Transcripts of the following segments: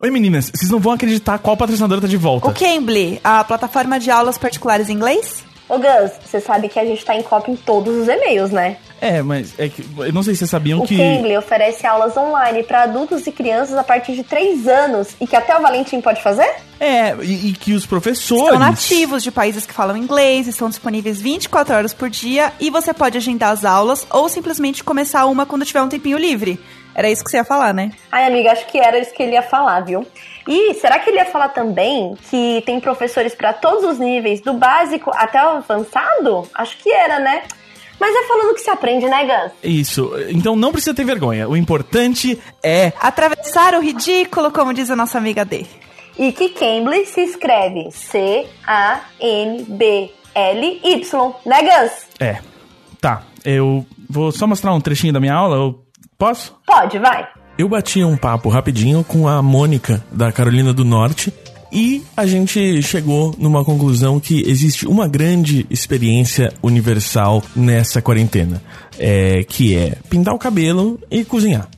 Oi meninas, vocês não vão acreditar qual patrocinadora tá de volta. O Cambly, a plataforma de aulas particulares em inglês? Ô Gus, você sabe que a gente tá em cópia em todos os e-mails, né? É, mas é que eu não sei se vocês sabiam o que. O Cambly oferece aulas online para adultos e crianças a partir de 3 anos e que até o Valentim pode fazer? É, e, e que os professores. Estão nativos de países que falam inglês, estão disponíveis 24 horas por dia e você pode agendar as aulas ou simplesmente começar uma quando tiver um tempinho livre. Era isso que você ia falar, né? Ai, amiga, acho que era isso que ele ia falar, viu? E será que ele ia falar também que tem professores para todos os níveis, do básico até o avançado? Acho que era, né? Mas é falando que se aprende, né, Gus? Isso. Então não precisa ter vergonha. O importante é. Atravessar o ridículo, como diz a nossa amiga D. E que Cambly se escreve C-A-M-B-L-Y, né, Gus? É. Tá. Eu vou só mostrar um trechinho da minha aula. Eu posso? Pode, vai. Eu bati um papo rapidinho com a Mônica, da Carolina do Norte, e a gente chegou numa conclusão que existe uma grande experiência universal nessa quarentena, é, que é pintar o cabelo e cozinhar.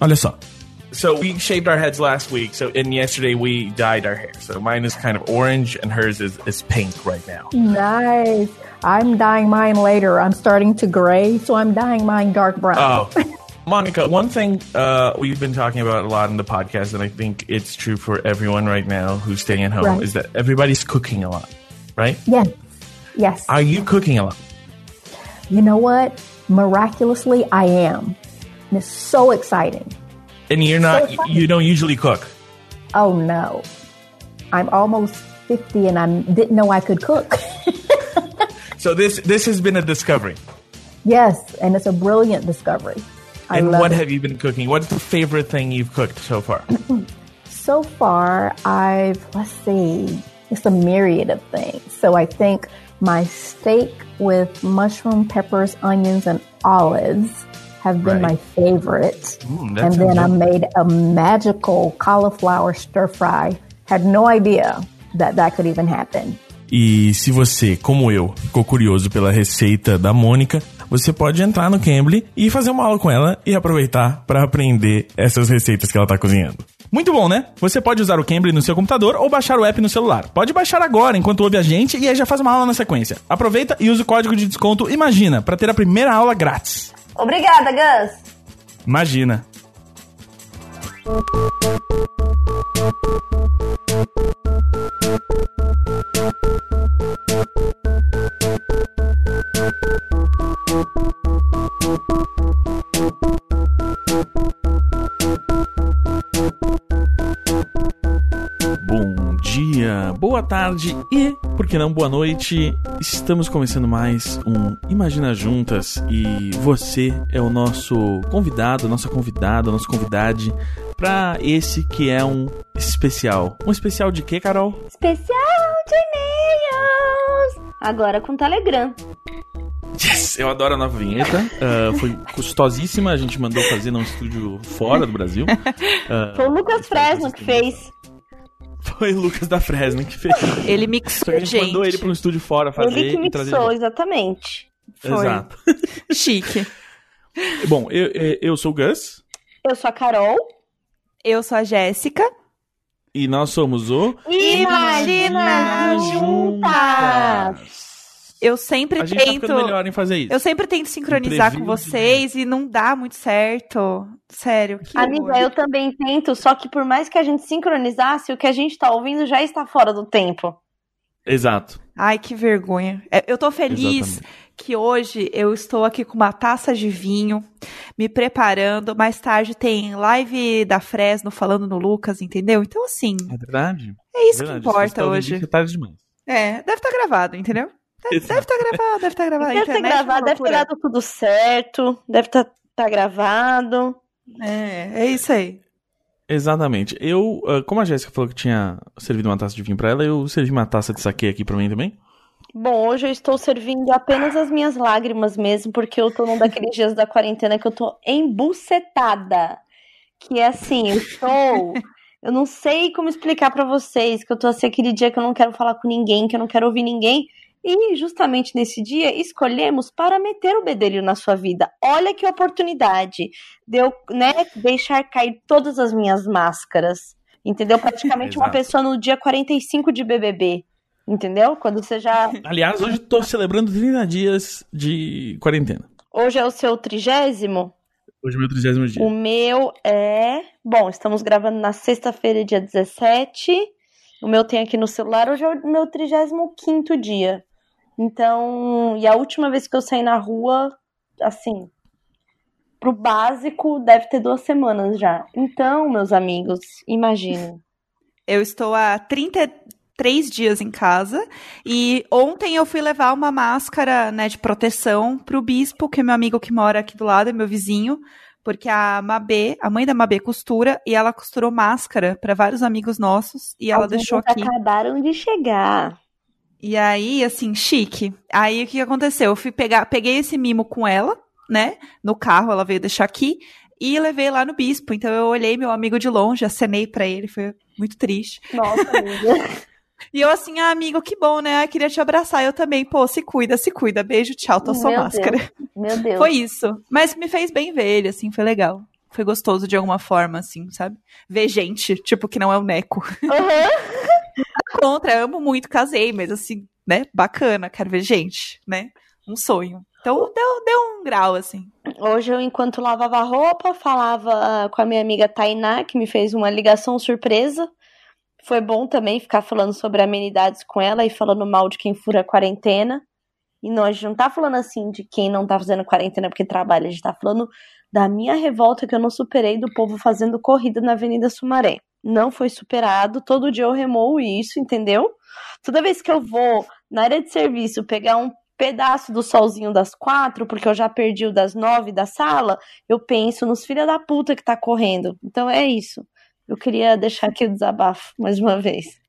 Olha só. So we shaved our heads last week. So and yesterday we dyed our hair. So mine is kind of orange and hers is, is pink right now. Nice. I'm dyeing mine later. I'm starting to gray, so I'm dyeing mine dark brown. Oh. Monica, one thing uh, we've been talking about a lot in the podcast, and I think it's true for everyone right now who's staying at home, Right. is that everybody's cooking a lot, right? Yes. Yes. Are you cooking a lot? you know what? Miraculously, I am. And it's so exciting. And you're not, So you don't usually cook. Oh no. I'm almost 50 and I didn't know I could cook. So this this has been a discovery. yes, and it's a brilliant discovery. I and what it. have you been cooking? What's the favorite thing you've cooked so far? So far, I've, let's see, it's a myriad of things. So I think my steak with mushroom, peppers, onions, and olives have been Right. my favorite. Mm, and then I made a magical cauliflower stir fry. Had no idea that that could even happen. E se você, como eu, ficou curioso pela receita da Mônica, você pode entrar no Cambly e fazer uma aula com ela e aproveitar para aprender essas receitas que ela tá cozinhando. Muito bom, né? Você pode usar o Cambly no seu computador ou baixar o app no celular. Pode baixar agora enquanto ouve a gente e aí já faz uma aula na sequência. Aproveita e use o código de desconto Imagina para ter a primeira aula grátis. Obrigada, Gus. Imagina. Bom dia, boa tarde e, por que não, boa noite. Estamos começando mais um Imagina Juntas e você é o nosso convidado, nossa convidada, nosso convidade para esse que é um especial. Um especial de quê, Carol? Especial de e-mails. Agora com Telegram. Yes! Eu adoro a nova vinheta. Ah, foi custosíssima, a gente mandou fazer num estúdio fora do Brasil. Ah, Foi o Lucas Fresno que fez. foi o Lucas da Fresno que fez. Ele Só mixou, que a gente, gente. mandou ele para um estúdio fora fazer Ele que e mixou, exatamente. Foi. Exato. Chique. Bom, eu, eu- eu sou o Gus Eu sou a Carol. Eu sou a Jéssica. e nós somos o Imagina juntas! Eu sempre A gente tá tento. ficando melhor em fazer isso. Eu sempre tento sincronizar com Imprevisto. vocês e não dá muito certo. Sério, que Amiga, horror. eu também tento, só que por mais que a gente sincronizasse, o que a gente tá ouvindo já está fora do tempo. Exato. Ai, que vergonha. É, Eu tô feliz Exatamente. que hoje eu estou aqui com uma taça de vinho, me preparando. Mais tarde tem live da Fresno falando no Lucas, entendeu? Então, assim, É verdade. é isso verdade. que importa tá hoje. isso, é tarde demais. É, deve estar gravado, entendeu? Deve Exato. estar gravado, deve estar gravado. A Deve ter é gravado, deve ter dado tudo certo, deve estar tá gravado. É, é isso aí. Exatamente. Eu, ah, como a Jéssica falou que tinha servido uma taça de vinho pra ela, eu servi uma taça de saquê aqui pra mim também. Bom, hoje eu estou servindo apenas as minhas lágrimas mesmo, porque eu tô num daqueles dias da quarentena que eu tô embucetada. Que é assim, eu estou. Eu não sei como explicar pra vocês que eu tô assim aquele dia que eu não quero falar com ninguém, que eu não quero ouvir ninguém. E justamente nesse dia escolhemos para meter o bedelho na sua vida. Olha que oportunidade de eu, né, deixar cair todas as minhas máscaras. Entendeu? Praticamente uma pessoa no dia 45 de BBB. Entendeu? Quando você já. Aliás, hoje tô celebrando 30 dias de quarentena. Hoje é o seu trigésimo. Hoje é meu 30 dia. O meu é. Bom, estamos gravando na sexta-feira, dia 17. O meu tem aqui no celular. Hoje é o meu 35 dia. Então. E a última vez que eu saí na rua, assim. Pro básico, deve ter duas semanas já. Então, meus amigos, imaginem. Eu estou há 33 dias em casa e ontem eu fui levar uma máscara né, de proteção pro bispo, que é meu amigo que mora aqui do lado, é meu vizinho, porque a Mabê, a mãe da Mabê costura e ela costurou máscara para vários amigos nossos e ela Alguns deixou aqui. acabaram de chegar. E aí, assim, chique. Aí o que aconteceu? Eu fui pegar, peguei esse mimo com ela, né? No carro, ela veio deixar aqui. E levei lá no bispo. Então eu olhei meu amigo de longe, acenei pra ele, foi muito triste. Nossa, amiga. E eu assim, ah, amigo, que bom, né? Ah, queria te abraçar. Eu também, pô, se cuida, se cuida. Beijo, tchau, tô sua máscara. Meu Deus. Foi isso. Mas me fez bem ver ele, assim, foi legal. Foi gostoso de alguma forma, assim, sabe? Ver gente, tipo, que não é o Neco. Aham. Contra, amo muito, casei, mas assim, né? Bacana, quero ver gente, né? Um sonho. Então deu, deu um grau, assim. Hoje eu, enquanto lavava roupa, falava ah, com a minha amiga Tainá, que me fez uma ligação surpresa. Foi bom também ficar falando sobre amenidades com ela e falando mal de quem fura a quarentena. E não, a gente não tá falando assim de quem não tá fazendo quarentena porque trabalha, a gente tá falando da minha revolta que eu não superei do povo fazendo corrida na Avenida Sumaré. Não foi superado, todo dia eu remoo isso, entendeu? Toda vez que eu vou na área de serviço pegar um pedaço do solzinho das quatro, porque eu já perdi o das nove da sala, eu penso nos filha da puta que tá correndo. Então é isso. Eu queria deixar aqui o desabafo mais uma vez.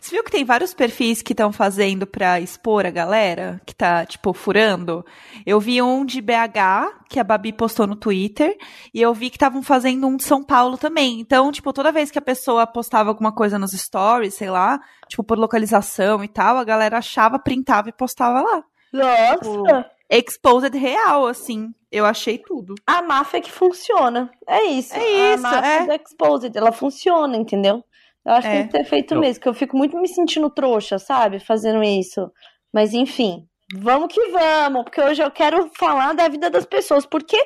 Você viu que tem vários perfis que estão fazendo pra expor a galera que tá, tipo, furando? Eu vi um de BH, que a Babi postou no Twitter, e eu vi que estavam fazendo um de São Paulo também. Então, tipo, toda vez que a pessoa postava alguma coisa nos stories, sei lá, tipo, por localização e tal, a galera achava, printava e postava lá. Nossa! Exposed real, assim. Eu achei tudo. A máfia que funciona. É isso. É isso, A máfia é. do Exposed, ela funciona, entendeu? Eu acho que É. tem que ser feito Eu- mesmo, que eu fico muito me sentindo trouxa, sabe? Fazendo isso. Mas enfim, vamos que vamos, porque hoje eu quero falar da vida das pessoas, porque,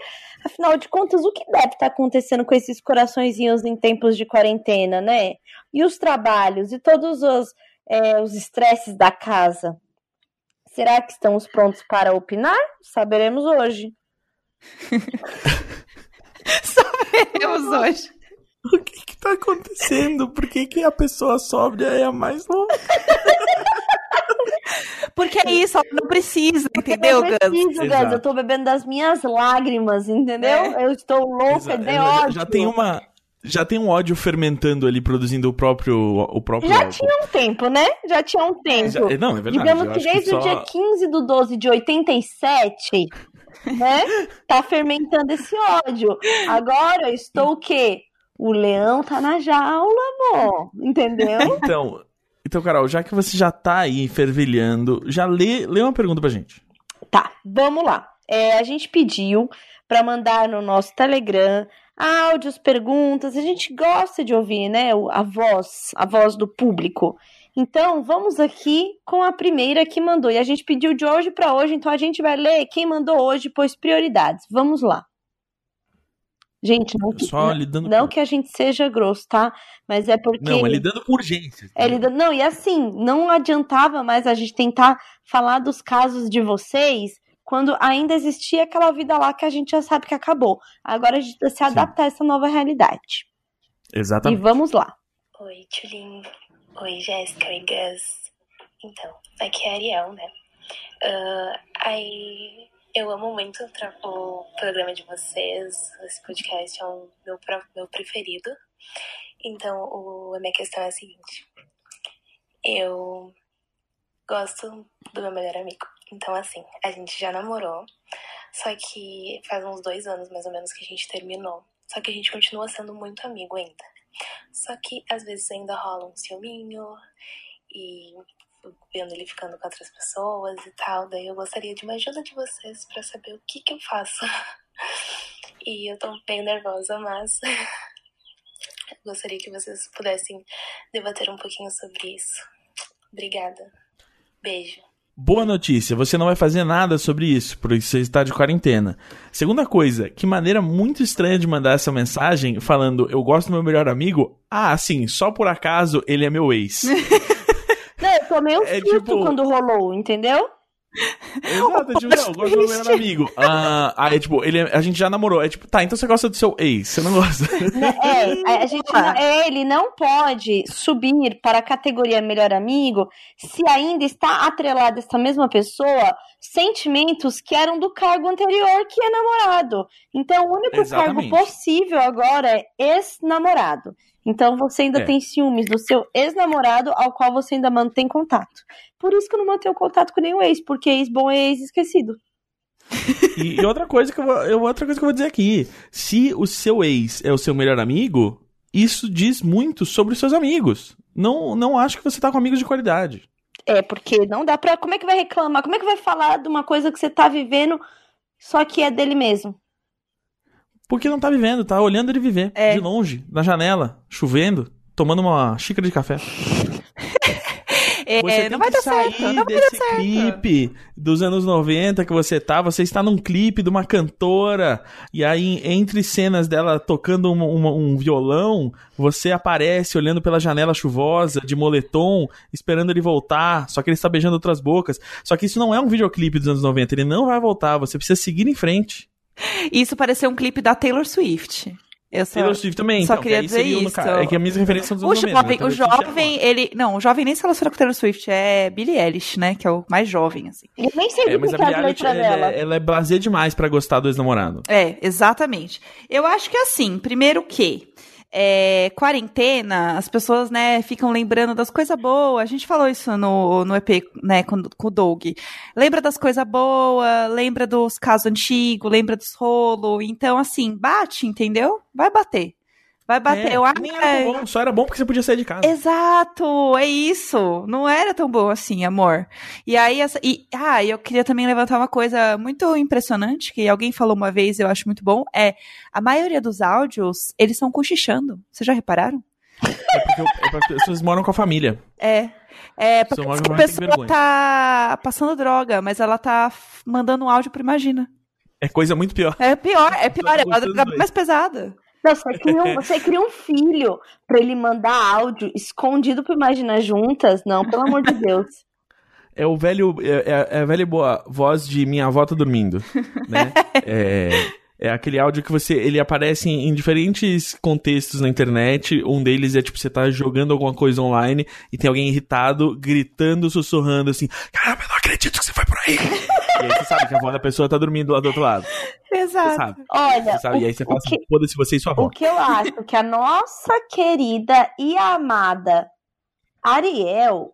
afinal de contas, o que deve estar acontecendo com esses coraçõezinhos em tempos de quarentena, né? E os trabalhos, e todos os é, os estresses da casa. Será que estamos prontos para opinar? Saberemos hoje. Saberemos hoje. O que que tá acontecendo? Por que, que a pessoa sóbria é a mais louca? Porque é isso, ó, não precisa, entendeu, eu Gus? preciso, Gus. Exato. Eu tô bebendo das minhas lágrimas, entendeu? É. Eu estou louca Exa- de já- ódio. Já tem uma. Já tem um ódio fermentando ali, produzindo o próprio, o próprio Já álcool. tinha um tempo, né? Já tinha um tempo. Já- não, é verdade. Digamos que desde só- o dia 15 do 12 de 87, né? Tá fermentando esse ódio. Agora eu estou o quê? O leão tá na jaula, amor. Entendeu? Então, então, Carol, já que você já tá aí fervilhando, já lê, lê uma pergunta pra gente. Tá, vamos lá. É, a gente pediu para mandar no nosso Telegram áudios, perguntas. A gente gosta de ouvir, né, a voz, a voz do público. Então, vamos aqui com a primeira que mandou. E a gente pediu de hoje para hoje, então a gente vai ler quem mandou hoje, pois prioridades. Vamos lá. Gente, não que, Só lidando não com... que a gente seja grosso, tá? Mas é porque Não, mas lidando com urgências. é, lida- Não, e assim, não adiantava mais a gente tentar falar dos casos de vocês quando ainda existia aquela vida lá que a gente já sabe que acabou. Agora a gente precisa se adaptar a essa nova realidade. E Exatamente. vamos lá. Oi, Tulin. Oi, Jéssica. Oi, Gus. Então, aqui é a Ariel, né? Ah, aí, eu amo muito o, programa de vocês. Esse podcast é o meu, meu preferido. Então, o, a minha questão é a seguinte. Eu gosto do meu melhor amigo. Então, assim, a gente já namorou. Só que faz uns dois anos, mais ou menos, que a gente terminou. Só que a gente continua sendo muito amigo ainda. Só que às vezes ainda rola um ciúminho e vendo ele ficando com outras pessoas e tal. Daí eu gostaria de uma ajuda de vocês pra saber o que que eu faço. E eu tô meio nervosa, mas Gostaria que vocês pudessem debater um pouquinho sobre isso. Obrigada. Beijo. Boa notícia, você não vai fazer nada sobre isso, porque você está de quarentena. Segunda coisa, que maneira muito estranha de mandar essa mensagem falando eu gosto do meu melhor amigo. Ah, sim, só por acaso ele é meu ex. Tomei um É tipo- quando rolou, entendeu? Exato, tipo, não, eu gosto do meu melhor amigo. Ah, aí, tipo, ele, a gente já namorou. É tipo, tá, então você gosta do seu ex, você não gosta. Né, É, a gente não- é, ele não pode subir para a categoria melhor amigo se ainda está atrelado a essa mesma pessoa sentimentos que eram do cargo anterior, que é namorado. Então, o único Exatamente. cargo possível agora é ex-namorado. Então, você ainda É. tem ciúmes do seu ex-namorado ao qual você ainda mantém contato. Por isso que eu não mantenho contato com nenhum ex, porque ex bom é ex esquecido. E, e outra coisa que eu, vou- outra coisa que eu vou dizer aqui: se o seu ex é o seu melhor amigo, isso diz muito sobre os seus amigos. Não, não acho que você tá com amigos de qualidade. É, porque não dá pra. Como é que vai reclamar? Como é que vai falar de uma coisa que você tá vivendo só que é dele mesmo? Porque não tá vivendo, tá olhando ele viver. É. De longe, na janela, chovendo, tomando uma xícara de café. É, Você tem não vai que dar sair certo. Não vai dar desse certo. clipe dos anos 90 que você tá. Você está num clipe de uma cantora. E aí, entre cenas dela tocando uma- uma- um violão, você aparece olhando pela janela chuvosa, de moletom, esperando ele voltar. Só que ele está beijando outras bocas. Só que isso não é um videoclipe dos anos 90. Ele não vai voltar. Você precisa seguir em frente. Isso pareceu um clipe da Taylor Swift. Eu só, Taylor Swift também. só então, queria que aí dizer o- isso. É que a minha referência são dos O anos 90. jovem, o Taylor Swift é jovem, ele. Não, o jovem nem se relaciona com Taylor Swift, é Billie Eilish, né? Que é o mais jovem, assim. Eu nem sei É, mas que a é Billie Eilish, letra ela, é- ela é blasé demais pra gostar do ex-namorado. É, exatamente. Eu acho que assim, primeiro que é, quarentena, as pessoas, né, ficam lembrando das coisas boas. A gente falou isso no, no EP, né, com, com o Doug. Lembra das coisas boas, lembra dos casos antigos, lembra dos rolos. Então, assim, bate, entendeu? Vai bater. Vai bater. É, Eu acho nem era bom, só era bom porque você podia sair de casa. Exato, é isso. Não era tão bom assim, amor. E aí, essa, e, ah, eu queria também levantar uma coisa muito impressionante, que alguém falou uma vez, eu acho muito bom, é a maioria dos áudios, eles são cochichando. Vocês já repararam? É porque, é porque as pessoas moram com a família. É. É, porque a pessoa tá passando droga, mas ela tá mandando um áudio pro Imagina. É coisa muito pior. É pior, é pior, é uma droga mais pesada. Não, você cria, um, você cria um filho pra ele mandar áudio escondido pro Imagina Juntas? Não, pelo amor de Deus. É o velho. É, é- é a velha boa voz de minha avó tá dormindo. Né? é, é aquele áudio que você. Ele aparece em, em diferentes contextos na internet. Um deles é tipo, você tá jogando alguma coisa online e tem alguém irritado, gritando, sussurrando assim: Caramba, eu não acredito que você foi por aí! e aí você sabe que a avó da pessoa tá dormindo lá do outro lado. Você Exato. sabe. Olha, Você sabe. e aí você fala que, assim: foda-se você e sua avó. o que eu acho que a nossa querida e amada Ariel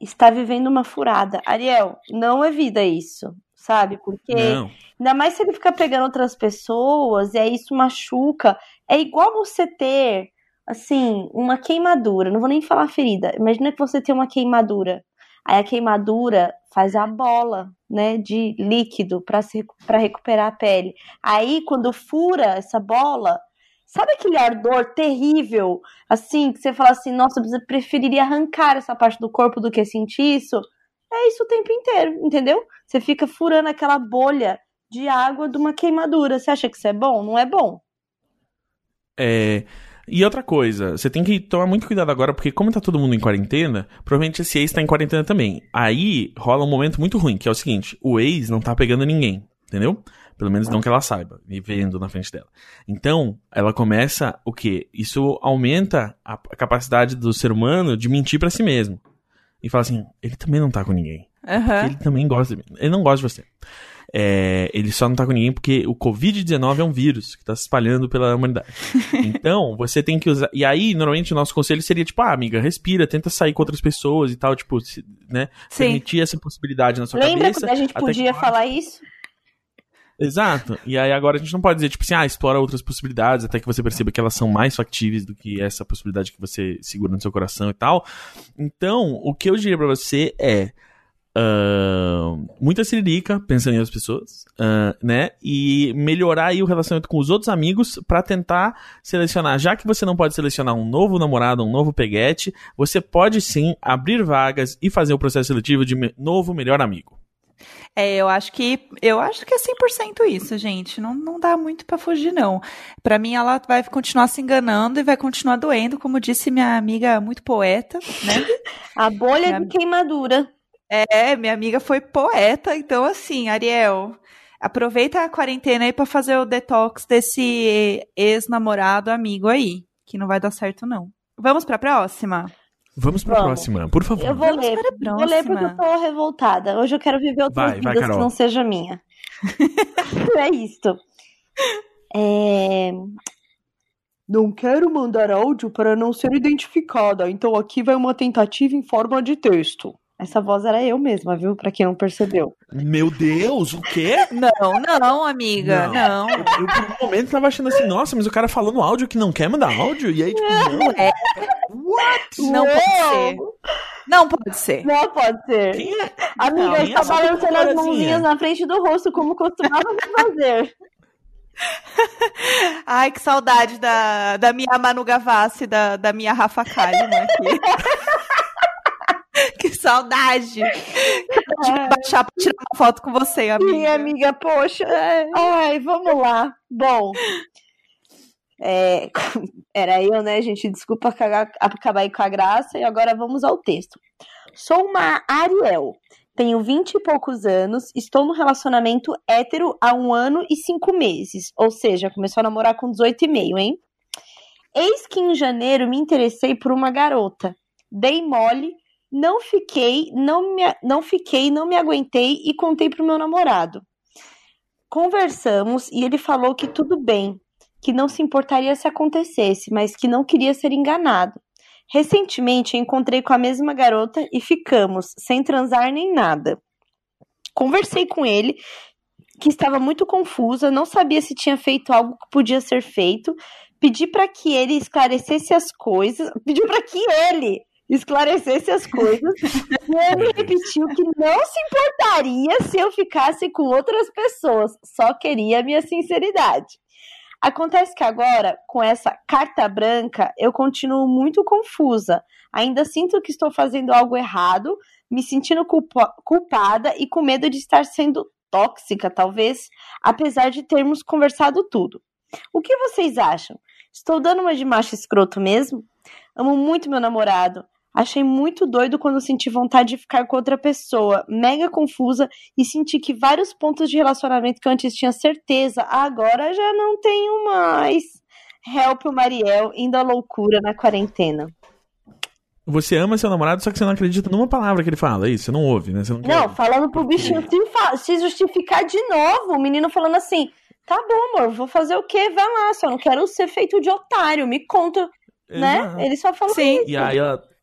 está vivendo uma furada. Ariel, não é vida isso, sabe? Porque Não. Ainda mais se ele ficar pegando outras pessoas e aí isso machuca. É igual você ter, assim, uma queimadura. Não vou nem falar ferida. Imagina que você tem uma queimadura. Aí a queimadura faz a bola, né, de líquido para recuperar a pele. Aí quando fura essa bola, sabe aquele ardor terrível, assim, que você fala assim, nossa, você preferiria arrancar essa parte do corpo do que sentir isso? É isso o tempo inteiro, entendeu? Você fica furando aquela bolha de água de uma queimadura. Você acha que isso é bom? Não é bom. É, E outra coisa, você tem que tomar muito cuidado agora, porque como tá todo mundo em quarentena, provavelmente esse ex tá em quarentena também. Aí rola um momento muito ruim, que é o seguinte: o ex não tá pegando ninguém, entendeu? Pelo menos não que ela saiba, me vendo na frente dela. Então, ela começa o quê? Isso aumenta a capacidade do ser humano de mentir pra si mesmo. E fala assim: ele também não tá com ninguém. Aham. Ele também gosta de mim. Ele não gosta de você. É, ele só não tá com ninguém porque o Covid-19 é um vírus que tá se espalhando pela humanidade. Então, você tem que usar. E aí, normalmente, o nosso conselho seria tipo, ah, amiga, respira, tenta sair com outras pessoas e tal, tipo, né? Sim. Permitir essa possibilidade na sua Lembra cabeça. quando a gente podia que- falar isso? Exato. E aí agora a gente não pode dizer, tipo assim, ah, explora outras possibilidades, até que você perceba que elas são mais factíveis do que essa possibilidade que você segura no seu coração e tal. Então, o que eu diria pra você é. Muita siririca, pensando em outras pessoas, ah, né? E melhorar aí o relacionamento com os outros amigos pra tentar selecionar. Já que você não pode selecionar um novo namorado, um novo peguete, você pode sim abrir vagas e fazer o processo seletivo de me- novo melhor amigo. É, eu acho que eu acho que é 100% isso, gente. Não, não dá muito pra fugir não. Pra mim ela vai continuar se enganando e vai continuar doendo, como disse minha amiga muito poeta, né? A bolha Minha- de queimadura. É, minha amiga foi poeta, então assim, Ariel, aproveita a quarentena aí pra fazer o detox desse ex-namorado amigo aí, que não vai dar certo não. Vamos pra próxima? Vamos pra Vamos. próxima, por favor. Eu vou Vamos ler. para a Vou ler porque eu tô revoltada. Hoje eu quero viver outras Vai, vai, vidas que Carol. não seja a minha. é isto. É... Não quero mandar áudio para não ser identificada, então aqui vai uma tentativa em forma de texto. Essa voz era eu mesma, viu? Pra quem não percebeu. Meu Deus, o quê? Não, não, amiga, não. Eu, eu, por um momento tava achando assim, nossa, mas o cara falou no áudio que não quer mandar áudio, e aí, tipo, não. É. Não pode ser. Não pode ser. Não pode ser. Quem é? Amiga, Não, está balançando as corazinha. mãozinhas na frente do rosto, como costumava fazer. Ai, que saudade da, da minha Manu Gavassi, da, da minha Rafa Kalimann aqui. que saudade. De baixar pra tirar uma foto com você, amiga. Minha amiga, poxa. Ai, vamos lá. Bom. é, era eu, né, gente? Desculpa cagar- acabar aí com a graça. E agora vamos ao texto. Sou uma Ariel. Tenho vinte e poucos anos. Estou no relacionamento hétero há um ano e cinco meses. Ou seja, começou a namorar com 18 e meio, hein? Eis que em janeiro me interessei por uma garota. Dei mole, não fiquei, não me, não fiquei, não me aguentei e contei pro meu namorado. Conversamos e ele falou que tudo bem, que não se importaria se acontecesse, mas que não queria ser enganado. Recentemente encontrei com a mesma garota e ficamos, sem transar nem nada. Conversei com ele, que estava muito confusa, não sabia se tinha feito algo que podia ser feito. Pedi para que ele esclarecesse as coisas. Pediu para que ele esclarecesse as coisas. e ele repetiu que não se importaria se eu ficasse com outras pessoas, só queria a minha sinceridade. Acontece que agora, com essa carta branca, eu continuo muito confusa. Ainda sinto que estou fazendo algo errado, me sentindo culpa- culpada e com medo de estar sendo tóxica, talvez, apesar de termos conversado tudo. O que vocês acham? Estou dando uma de macho escroto mesmo? Amo muito meu namorado. Achei muito doido quando senti vontade de ficar com outra pessoa, mega confusa e senti que vários pontos de relacionamento que eu antes tinha certeza, agora já não tenho mais. Help o Mariel indo à loucura na quarentena. Você ama seu namorado, só que você não acredita numa palavra que ele fala, é isso? Você não ouve, né? Você não, quer Não, ouvir. falando pro bichinho se, se justificar de novo, o menino falando assim: tá bom, amor, vou fazer o quê? Vai lá, só não quero ser feito de otário, me conta, né? Ele só falou Sim. isso. E aí ela.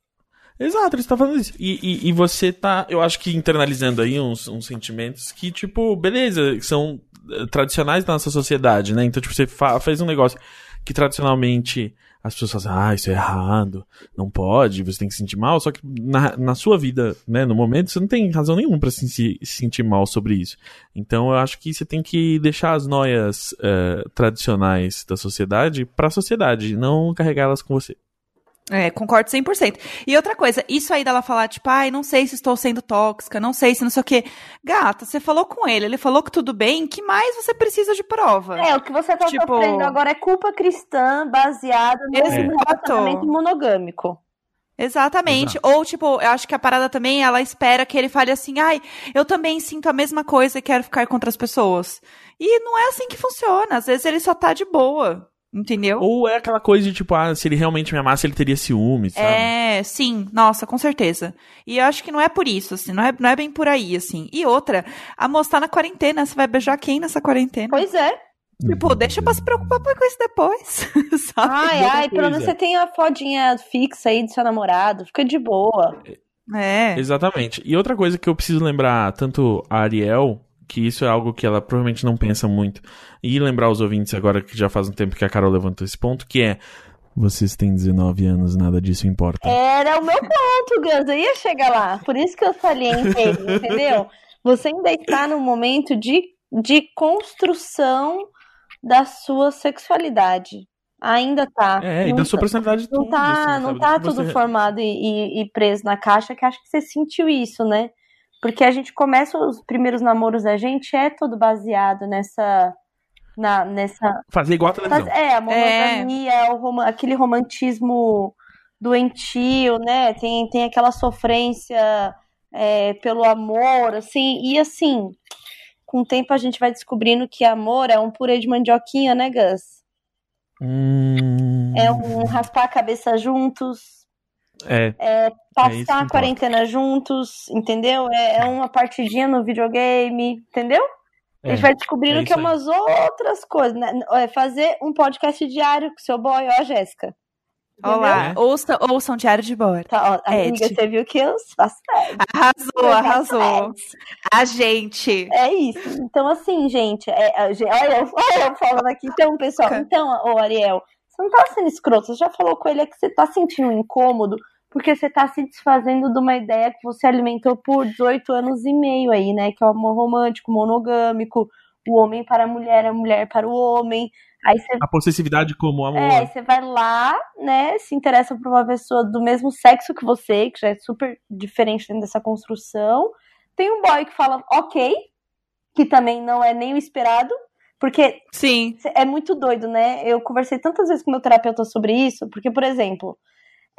Exato, ele tá falando isso. E, e, e você tá, eu acho que internalizando aí uns, uns sentimentos que, tipo, beleza, que são eh, tradicionais da nossa sociedade, né? Então, tipo, você fez um negócio que tradicionalmente as pessoas falam, ah, isso é errado, não pode, você tem que se sentir mal, só que na, na sua vida, né, no momento, você não tem razão nenhuma pra se, se sentir mal sobre isso. Então, eu acho que você tem que deixar as noias eh, tradicionais da sociedade pra sociedade, não carregá-las com você. É, concordo 100%. E outra coisa, isso aí dela falar, tipo, ai, não sei se estou sendo tóxica, não sei se não sei o quê. Gata, você falou com ele, ele falou que tudo bem, que mais você precisa de prova? É, o que você tá Tipo- sofrendo agora é culpa cristã baseada no Exato. relacionamento monogâmico. Exatamente. Ou, tipo, eu acho que a parada também, ela espera que ele fale assim, ai, eu também sinto a mesma coisa e quero ficar com outras pessoas. E não é assim que funciona. Às vezes ele só tá de boa. Entendeu? Ou é aquela coisa de tipo, ah, se ele realmente me amasse, ele teria ciúme, sabe? É, sim, nossa, com certeza. E eu acho que não é por isso, assim, não é, não é bem por aí, assim. E outra, a moça tá na quarentena, você vai beijar quem nessa quarentena? Pois é. Tipo, deixa pra se preocupar com isso depois, sabe? Ai, outra ai, pelo menos você tem a fodinha fixa aí do seu namorado. Fica de boa. É. Exatamente. E outra coisa que eu preciso lembrar, tanto a Ariel, que isso é algo que ela provavelmente não pensa muito, e lembrar os ouvintes agora que já faz um tempo que a Carol levantou esse ponto, que é Vocês têm 19 anos, nada disso importa. Era o meu ponto, Gus. Eu ia chegar lá. Por isso que eu salientei, entendeu? Você ainda está no momento de, de construção da sua sexualidade. Ainda tá. É, e da sua personalidade Não tudo, tá, assim, não sabe? tá que tudo você- formado e, e- e preso na caixa, que acho que você sentiu isso, né? Porque a gente começa, os primeiros namoros da gente é todo baseado nessa. Na, nessa Fazer igual a televisão. é, a monogamia, o roma- aquele romantismo doentio, né? Tem, tem aquela sofrência é, pelo amor, assim, e assim, com o tempo a gente vai descobrindo que amor é um purê de mandioquinha, né, Gus? Hum, É um raspar a cabeça juntos, é. isso que passar a importa. quarentena juntos, entendeu? É, é uma partidinha no videogame, entendeu? A gente É, vai descobrindo é que é isso aí. umas outras coisas, né? É fazer um podcast diário com seu boy, ó, Jéssica. Olá, É. ouçam, ouçam Diário de Bordo. Tá, ó, amiga, você viu que eu faço Arrasou, arrasou. A gente. É isso. Então, assim, gente, é, olha, eu, olha eu falando aqui. Então, pessoal, então, ô Ariel, você não tá sendo escroto, você já falou com ele é que você tá sentindo um incômodo porque você tá se desfazendo de uma ideia que você alimentou por 18 anos e meio aí, né? Que é o amor romântico, monogâmico, o homem para a mulher, a mulher para o homem. Aí você A possessividade como amor. é, aí você vai lá, né, se interessa por uma pessoa do mesmo sexo que você, que já é super diferente dentro dessa construção. Tem um boy que fala ok, que também não é nem o esperado, porque Sim. é muito doido, né? Eu conversei tantas vezes com meu terapeuta sobre isso, porque, por exemplo,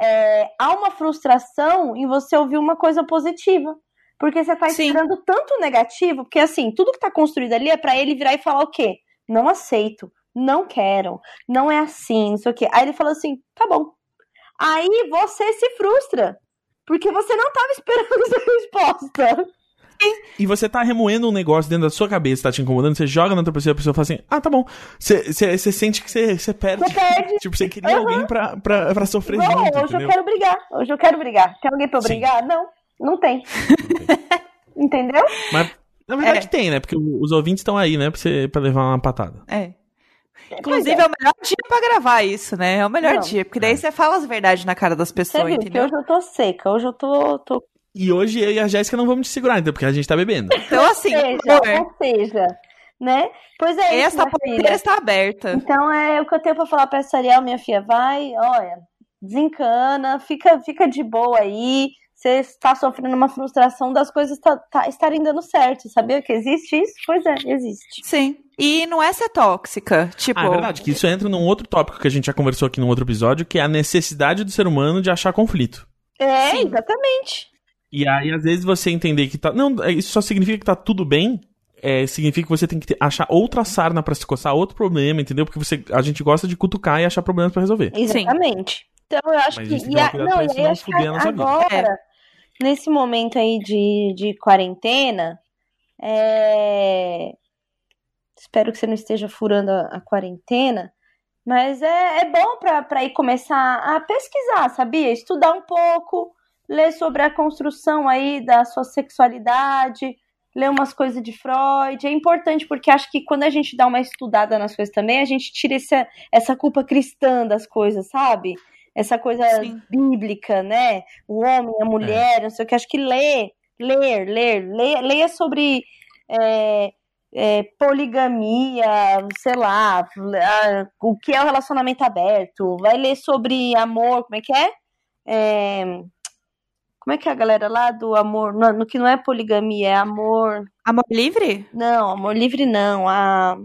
é, há uma frustração em você ouvir uma coisa positiva. Porque você tá Sim. esperando tanto negativo, porque assim, tudo que tá construído ali é pra ele virar e falar o quê? Não aceito, não quero, não é assim, não sei o quê. Aí ele fala assim, tá bom. Aí você se frustra, porque você não tava esperando essa resposta. E você tá remoendo um negócio dentro da sua cabeça, tá te incomodando, você joga na outra pessoa e a pessoa fala assim, ah, tá bom. Você você- você sente que você, você perde. Você perde. Tipo, você queria alguém pra, pra, pra sofrer Não, junto, hoje eu entendeu? quero brigar. Hoje eu quero brigar. Tem alguém pra eu Sim. brigar? Não, não tem. Entendeu? Mas, na verdade É. tem, né? Porque os ouvintes estão aí, né? Pra, você, pra levar uma patada. É. Inclusive, é o melhor dia pra gravar isso, né? É o melhor Não. dia, porque daí você fala as verdades na cara das Você pessoas, viu que entendeu? hoje eu tô seca, hoje eu tô. tô... E hoje eu e a Jéssica não vamos te segurar, então, porque a gente tá bebendo. Então, assim, Ou seja, ou seja, né? Pois é, essa porteira filha. está aberta. Então é o que eu tenho pra falar pra essa Ariel, minha filha. Vai, olha, desencana, fica, fica de boa aí. Você está sofrendo uma frustração das coisas tá- tá- estarem dando certo. Sabia que existe isso? Pois é, existe. Sim. E não é ser tóxica. Tipo, Ah, é verdade, que isso entra num outro tópico que a gente já conversou aqui num outro episódio, que é a necessidade do ser humano de achar conflito. É, Sim. exatamente. E aí, às vezes, você entender que tá. Não, isso só significa que tá tudo bem. É, significa que você tem que ter- achar outra sarna pra se coçar, outro problema, entendeu? Porque você, a gente gosta de cutucar e achar problemas pra resolver. Exatamente. Então eu acho Mas que. E a, não, e aí acho que fuder a nossa vida. agora, nesse momento aí de, de quarentena, é, espero que você não esteja furando a, a quarentena, mas é, é bom pra, pra ir começar a pesquisar, sabia? Estudar um pouco, ler sobre a construção aí da sua sexualidade, ler umas coisas de Freud. É importante porque acho que quando a gente dá uma estudada nas coisas também, a gente tira essa, essa culpa cristã das coisas, sabe? Essa coisa Sim. bíblica, né? O homem, a mulher, não sei o que. Acho que ler, ler, ler, ler leia sobre é, é, poligamia, sei lá, a- o que é o relacionamento aberto. Vai ler sobre amor, como é que é? É, como é que é a galera lá do amor? No, no que não é poligamia, é amor. amor livre? Não, amor livre não. A...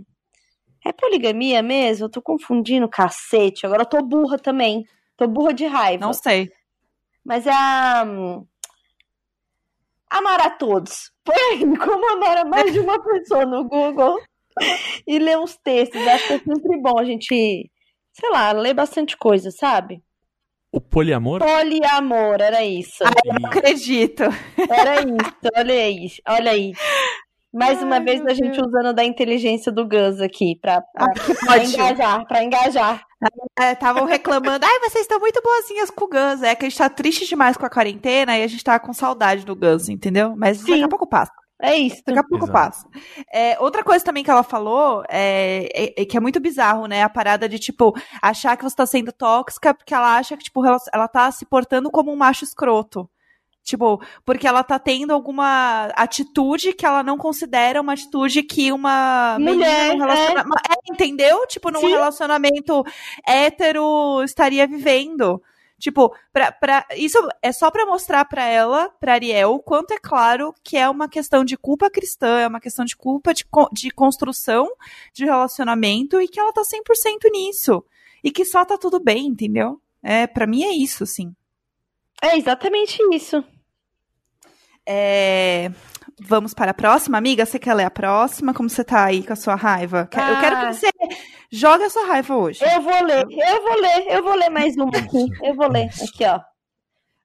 É poligamia mesmo? Eu tô confundindo, cacete. Agora eu tô burra também. Tô burra de raiva. Não sei. Mas é a. hum, Amar a todos. Põe aí como amar a mais de uma pessoa no Google e ler uns textos. Acho que é sempre bom a gente, sei lá, ler bastante coisa, sabe? O poliamor? Poliamor, era isso. Não acredito. Era isso, olha aí, olha aí. Mais uma Ai, vez a gente usando da inteligência do Gus aqui pra, pra, pra ótimo. engajar, pra engajar. Estavam reclamando, ai, vocês estão muito boazinhas com o Gus. É que a gente tá triste demais com a quarentena e a gente tá com saudade do Gus, entendeu? Mas Sim. daqui a pouco passa. É isso. Daqui a pouco Exato. passa. É, outra coisa também que ela falou é, é- é que é muito bizarro, né? A parada de, tipo, achar que você tá sendo tóxica porque ela acha que, tipo, ela, ela tá se portando como um macho escroto. Tipo, porque ela tá tendo alguma atitude que ela não considera uma atitude que uma Mulher, num relaciona- é, entendeu? Tipo, num Sim. relacionamento hétero estaria vivendo. Tipo, pra, pra, isso é só pra mostrar pra ela, pra Ariel, o quanto é claro que é uma questão de culpa cristã, é uma questão de culpa de, de construção de relacionamento e que ela tá 100% nisso. E que só tá tudo bem, entendeu? É, pra mim é isso, assim. É exatamente isso. É, Vamos para a próxima, amiga? Você quer ler a próxima? Como você tá aí com a sua raiva? Que- Eu quero Ah. que você jogue a sua raiva hoje. Eu vou ler, eu vou ler, eu vou ler mais uma aqui. Eu vou ler. Aqui, ó.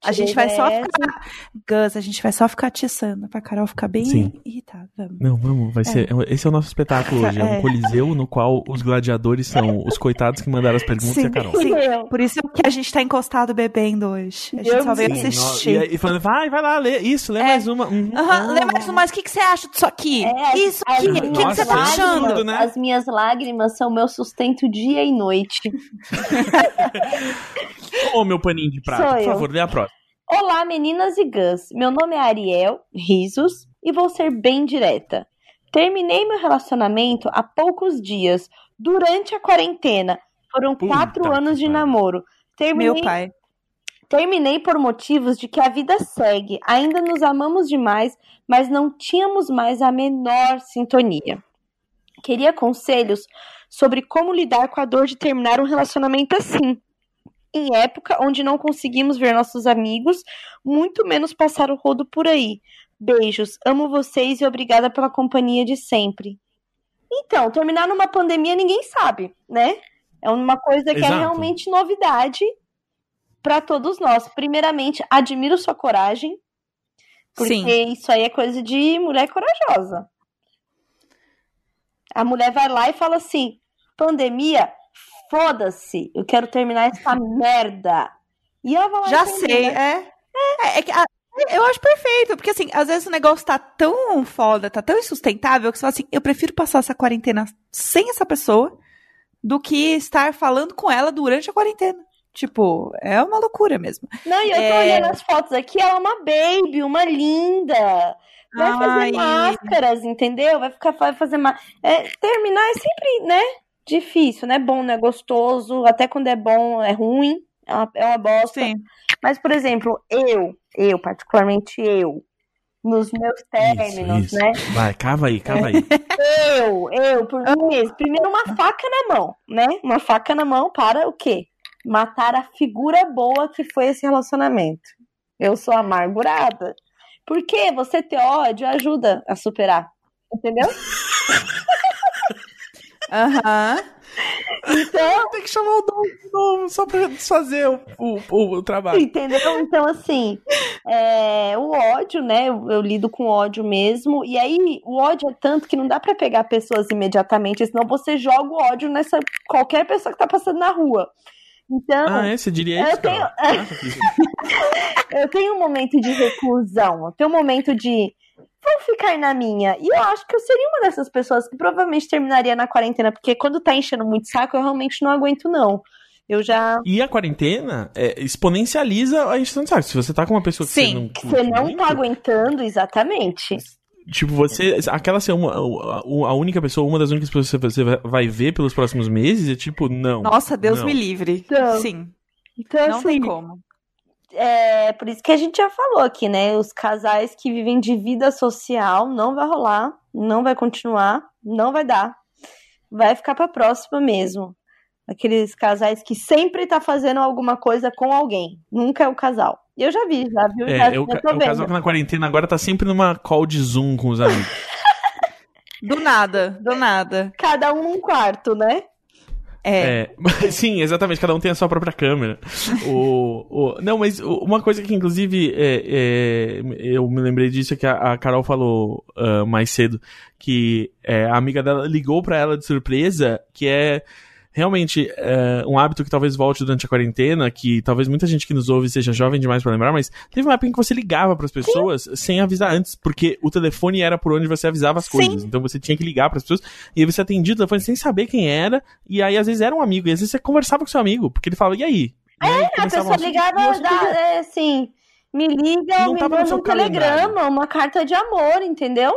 A gente vai só ficar. Gus, a gente vai só ficar atiçando pra Carol ficar bem Sim. irritada. Vamos. Não, vamos, vai ser. Esse é o nosso espetáculo hoje. É um É. coliseu no qual os gladiadores são os coitados que mandaram as perguntas e a Carol. sim. Por isso que a gente tá encostado bebendo hoje. A gente Eu só veio sim. E, assistir. aí, falando, vai, vai lá, lê isso, lê É. mais uma. Uhum. Aham, lê mais um, mas o que, que você acha disso aqui? É, isso aqui, o que, que você tá achando? tudo, né? As minhas lágrimas são meu sustento dia e noite. Ô, meu paninho de prato, Sou por eu. favor, lê a próxima. Olá, meninas e Gus. Meu nome é Ariel, risos, e vou ser bem direta. Terminei meu relacionamento há poucos dias, durante a quarentena. Foram Puta quatro anos de namoro. Terminei, Meu pai. terminei por motivos de que a vida segue. Ainda nos amamos demais, mas não tínhamos mais a menor sintonia. Queria conselhos sobre como lidar com a dor de terminar um relacionamento assim. Em época onde não conseguimos ver nossos amigos, muito menos passar o rodo por aí. Beijos, amo vocês e obrigada pela companhia de sempre. Então, terminar numa pandemia ninguém sabe, né? É uma coisa que Exato. é realmente novidade para todos nós. Primeiramente, admiro sua coragem, porque Sim. isso aí é coisa de mulher corajosa. A mulher vai lá e fala assim: pandemia, foda-se, eu quero terminar essa merda. E ela vai lá Já e sei, é. É, é que a- eu acho perfeito, porque assim, às vezes o negócio tá tão foda, tá tão insustentável, que você fala assim, eu prefiro passar essa quarentena sem essa pessoa do que estar falando com ela durante a quarentena. Tipo, é uma loucura mesmo. Não, e eu tô É. olhando as fotos aqui, ela é uma baby, uma linda. Vai Ai. fazer máscaras, entendeu? Vai ficar vai fazer ma... é, terminar é sempre, né? Difícil, não é bom, não é gostoso. Até quando é bom, é ruim. É uma, é uma bosta. Sim. Mas, por exemplo, eu, eu, particularmente eu, nos meus términos, isso. né? Vai, cava aí, cava aí. Eu, eu, por mim mesmo. Primeiro, uma faca na mão, né? Uma faca na mão para o quê? Matar a figura boa que foi esse relacionamento. Eu sou amargurada. Porque você ter ódio ajuda a superar. Entendeu? Aham. Então, Tem que chamar o Dom de novo, só pra desfazer o, o, o, o trabalho. entendeu? Então, assim, é, o ódio, né? Eu, eu lido com ódio mesmo. E aí, o ódio é tanto que não dá pra pegar pessoas imediatamente, senão você joga o ódio nessa qualquer pessoa que tá passando na rua. Então, Ah, é? Você diria Eu isso, tenho-? Nossa, que- eu tenho um momento de reclusão, eu tenho um momento de vou ficar na minha. E eu acho que eu seria uma dessas pessoas que provavelmente terminaria na quarentena, porque quando tá enchendo muito saco, eu realmente não aguento, não. Eu já. E a quarentena é, exponencializa a de saco. Se você tá com uma pessoa que Sim, você não que Você não muito, tá aguentando, exatamente. Tipo, você. Aquela ser uma, a única pessoa, uma das únicas pessoas que você vai- vai ver pelos próximos meses, é tipo, não. Nossa, Deus Não. me livre. Então, Sim. Então, Não assim, tem como. É por isso que a gente já falou aqui, né? Os casais que vivem de vida social não vai rolar, não vai continuar, não vai dar. Vai ficar pra próxima mesmo. Aqueles casais que sempre tá fazendo alguma coisa com alguém. Nunca é o casal. Eu já vi, já viu? É, já, o, já é o casal que na quarentena agora tá sempre numa call de Zoom com os amigos. Do nada, do nada. Cada um num quarto, né? É. É, sim, exatamente, cada um tem a sua própria câmera. o, o- não, mas uma coisa que, inclusive, é, é, eu me lembrei disso é que a, a Carol falou ah, mais cedo, que é, a amiga dela ligou pra ela de surpresa, que é realmente é, um hábito que talvez volte durante a quarentena, que talvez muita gente que nos ouve seja jovem demais para lembrar, mas teve uma época em que você ligava para as pessoas Sim. sem avisar antes, porque o telefone era por onde você avisava as coisas. Sim. Então você tinha que ligar para as pessoas e aí você atendia o telefone sem saber quem era, e aí às vezes era um amigo, e às vezes você conversava com seu amigo, porque ele falava, e aí? E aí é, a pessoa ligava, é, assim, me liga, me manda um telegrama, uma carta de amor, entendeu?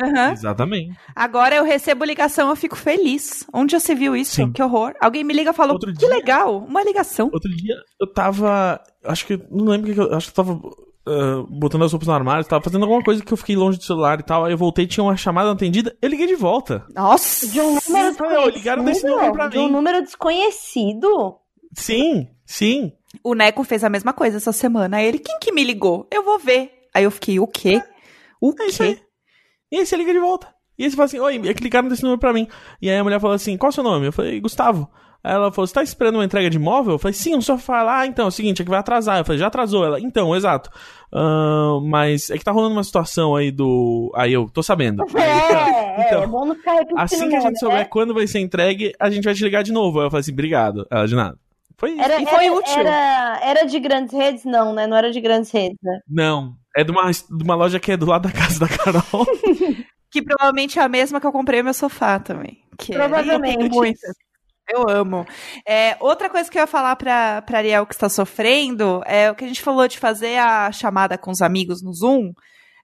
Uhum. Exatamente. Agora eu recebo ligação, eu fico feliz. Onde já se viu isso? Sim. Que horror. Alguém me liga e falou, Outro que dia, legal, uma ligação. Outro dia eu tava, acho que, não lembro que eu, acho que eu tava uh, botando as roupas no armário, tava fazendo alguma coisa que eu fiquei longe do celular e tal, aí eu voltei, tinha uma chamada atendida, eu liguei de volta. Nossa! De um número desconhecido? Ligaram desse número pra de um número desconhecido? Sim, sim. O Neco fez a mesma coisa essa semana. Ele, quem que me ligou? Eu vou ver. Aí eu fiquei, o quê? O é quê? E aí você liga de volta. E aí você fala assim, oi, é clicaram nesse número pra mim. E aí a mulher falou assim, qual é o seu nome? Eu falei, Gustavo. Aí ela falou, você tá esperando uma entrega de móvel? Eu falei, sim, o senhor fala, ah, então, é o seguinte, é que vai atrasar. Eu falei, já atrasou. Ela, então, exato. Uh, mas é que tá rolando uma situação aí do... Aí eu, tô sabendo. É, aí, então, é, Assim que a gente souber né? quando vai ser entregue, a gente vai te ligar de novo. Aí eu falei assim, obrigado. Ela, de nada. Foi isso. Era, e foi era, útil. Era, era de grandes redes? Não, né? Não era de grandes redes, né? Não. É de uma, de uma loja que é do lado da casa da Carol. Que provavelmente é a mesma que eu comprei o meu sofá também. Que é Provavelmente. É, muitas. Eu amo. É, outra coisa que eu ia falar pra, pra Ariel que está sofrendo é o que a gente falou de fazer a chamada com os amigos no Zoom.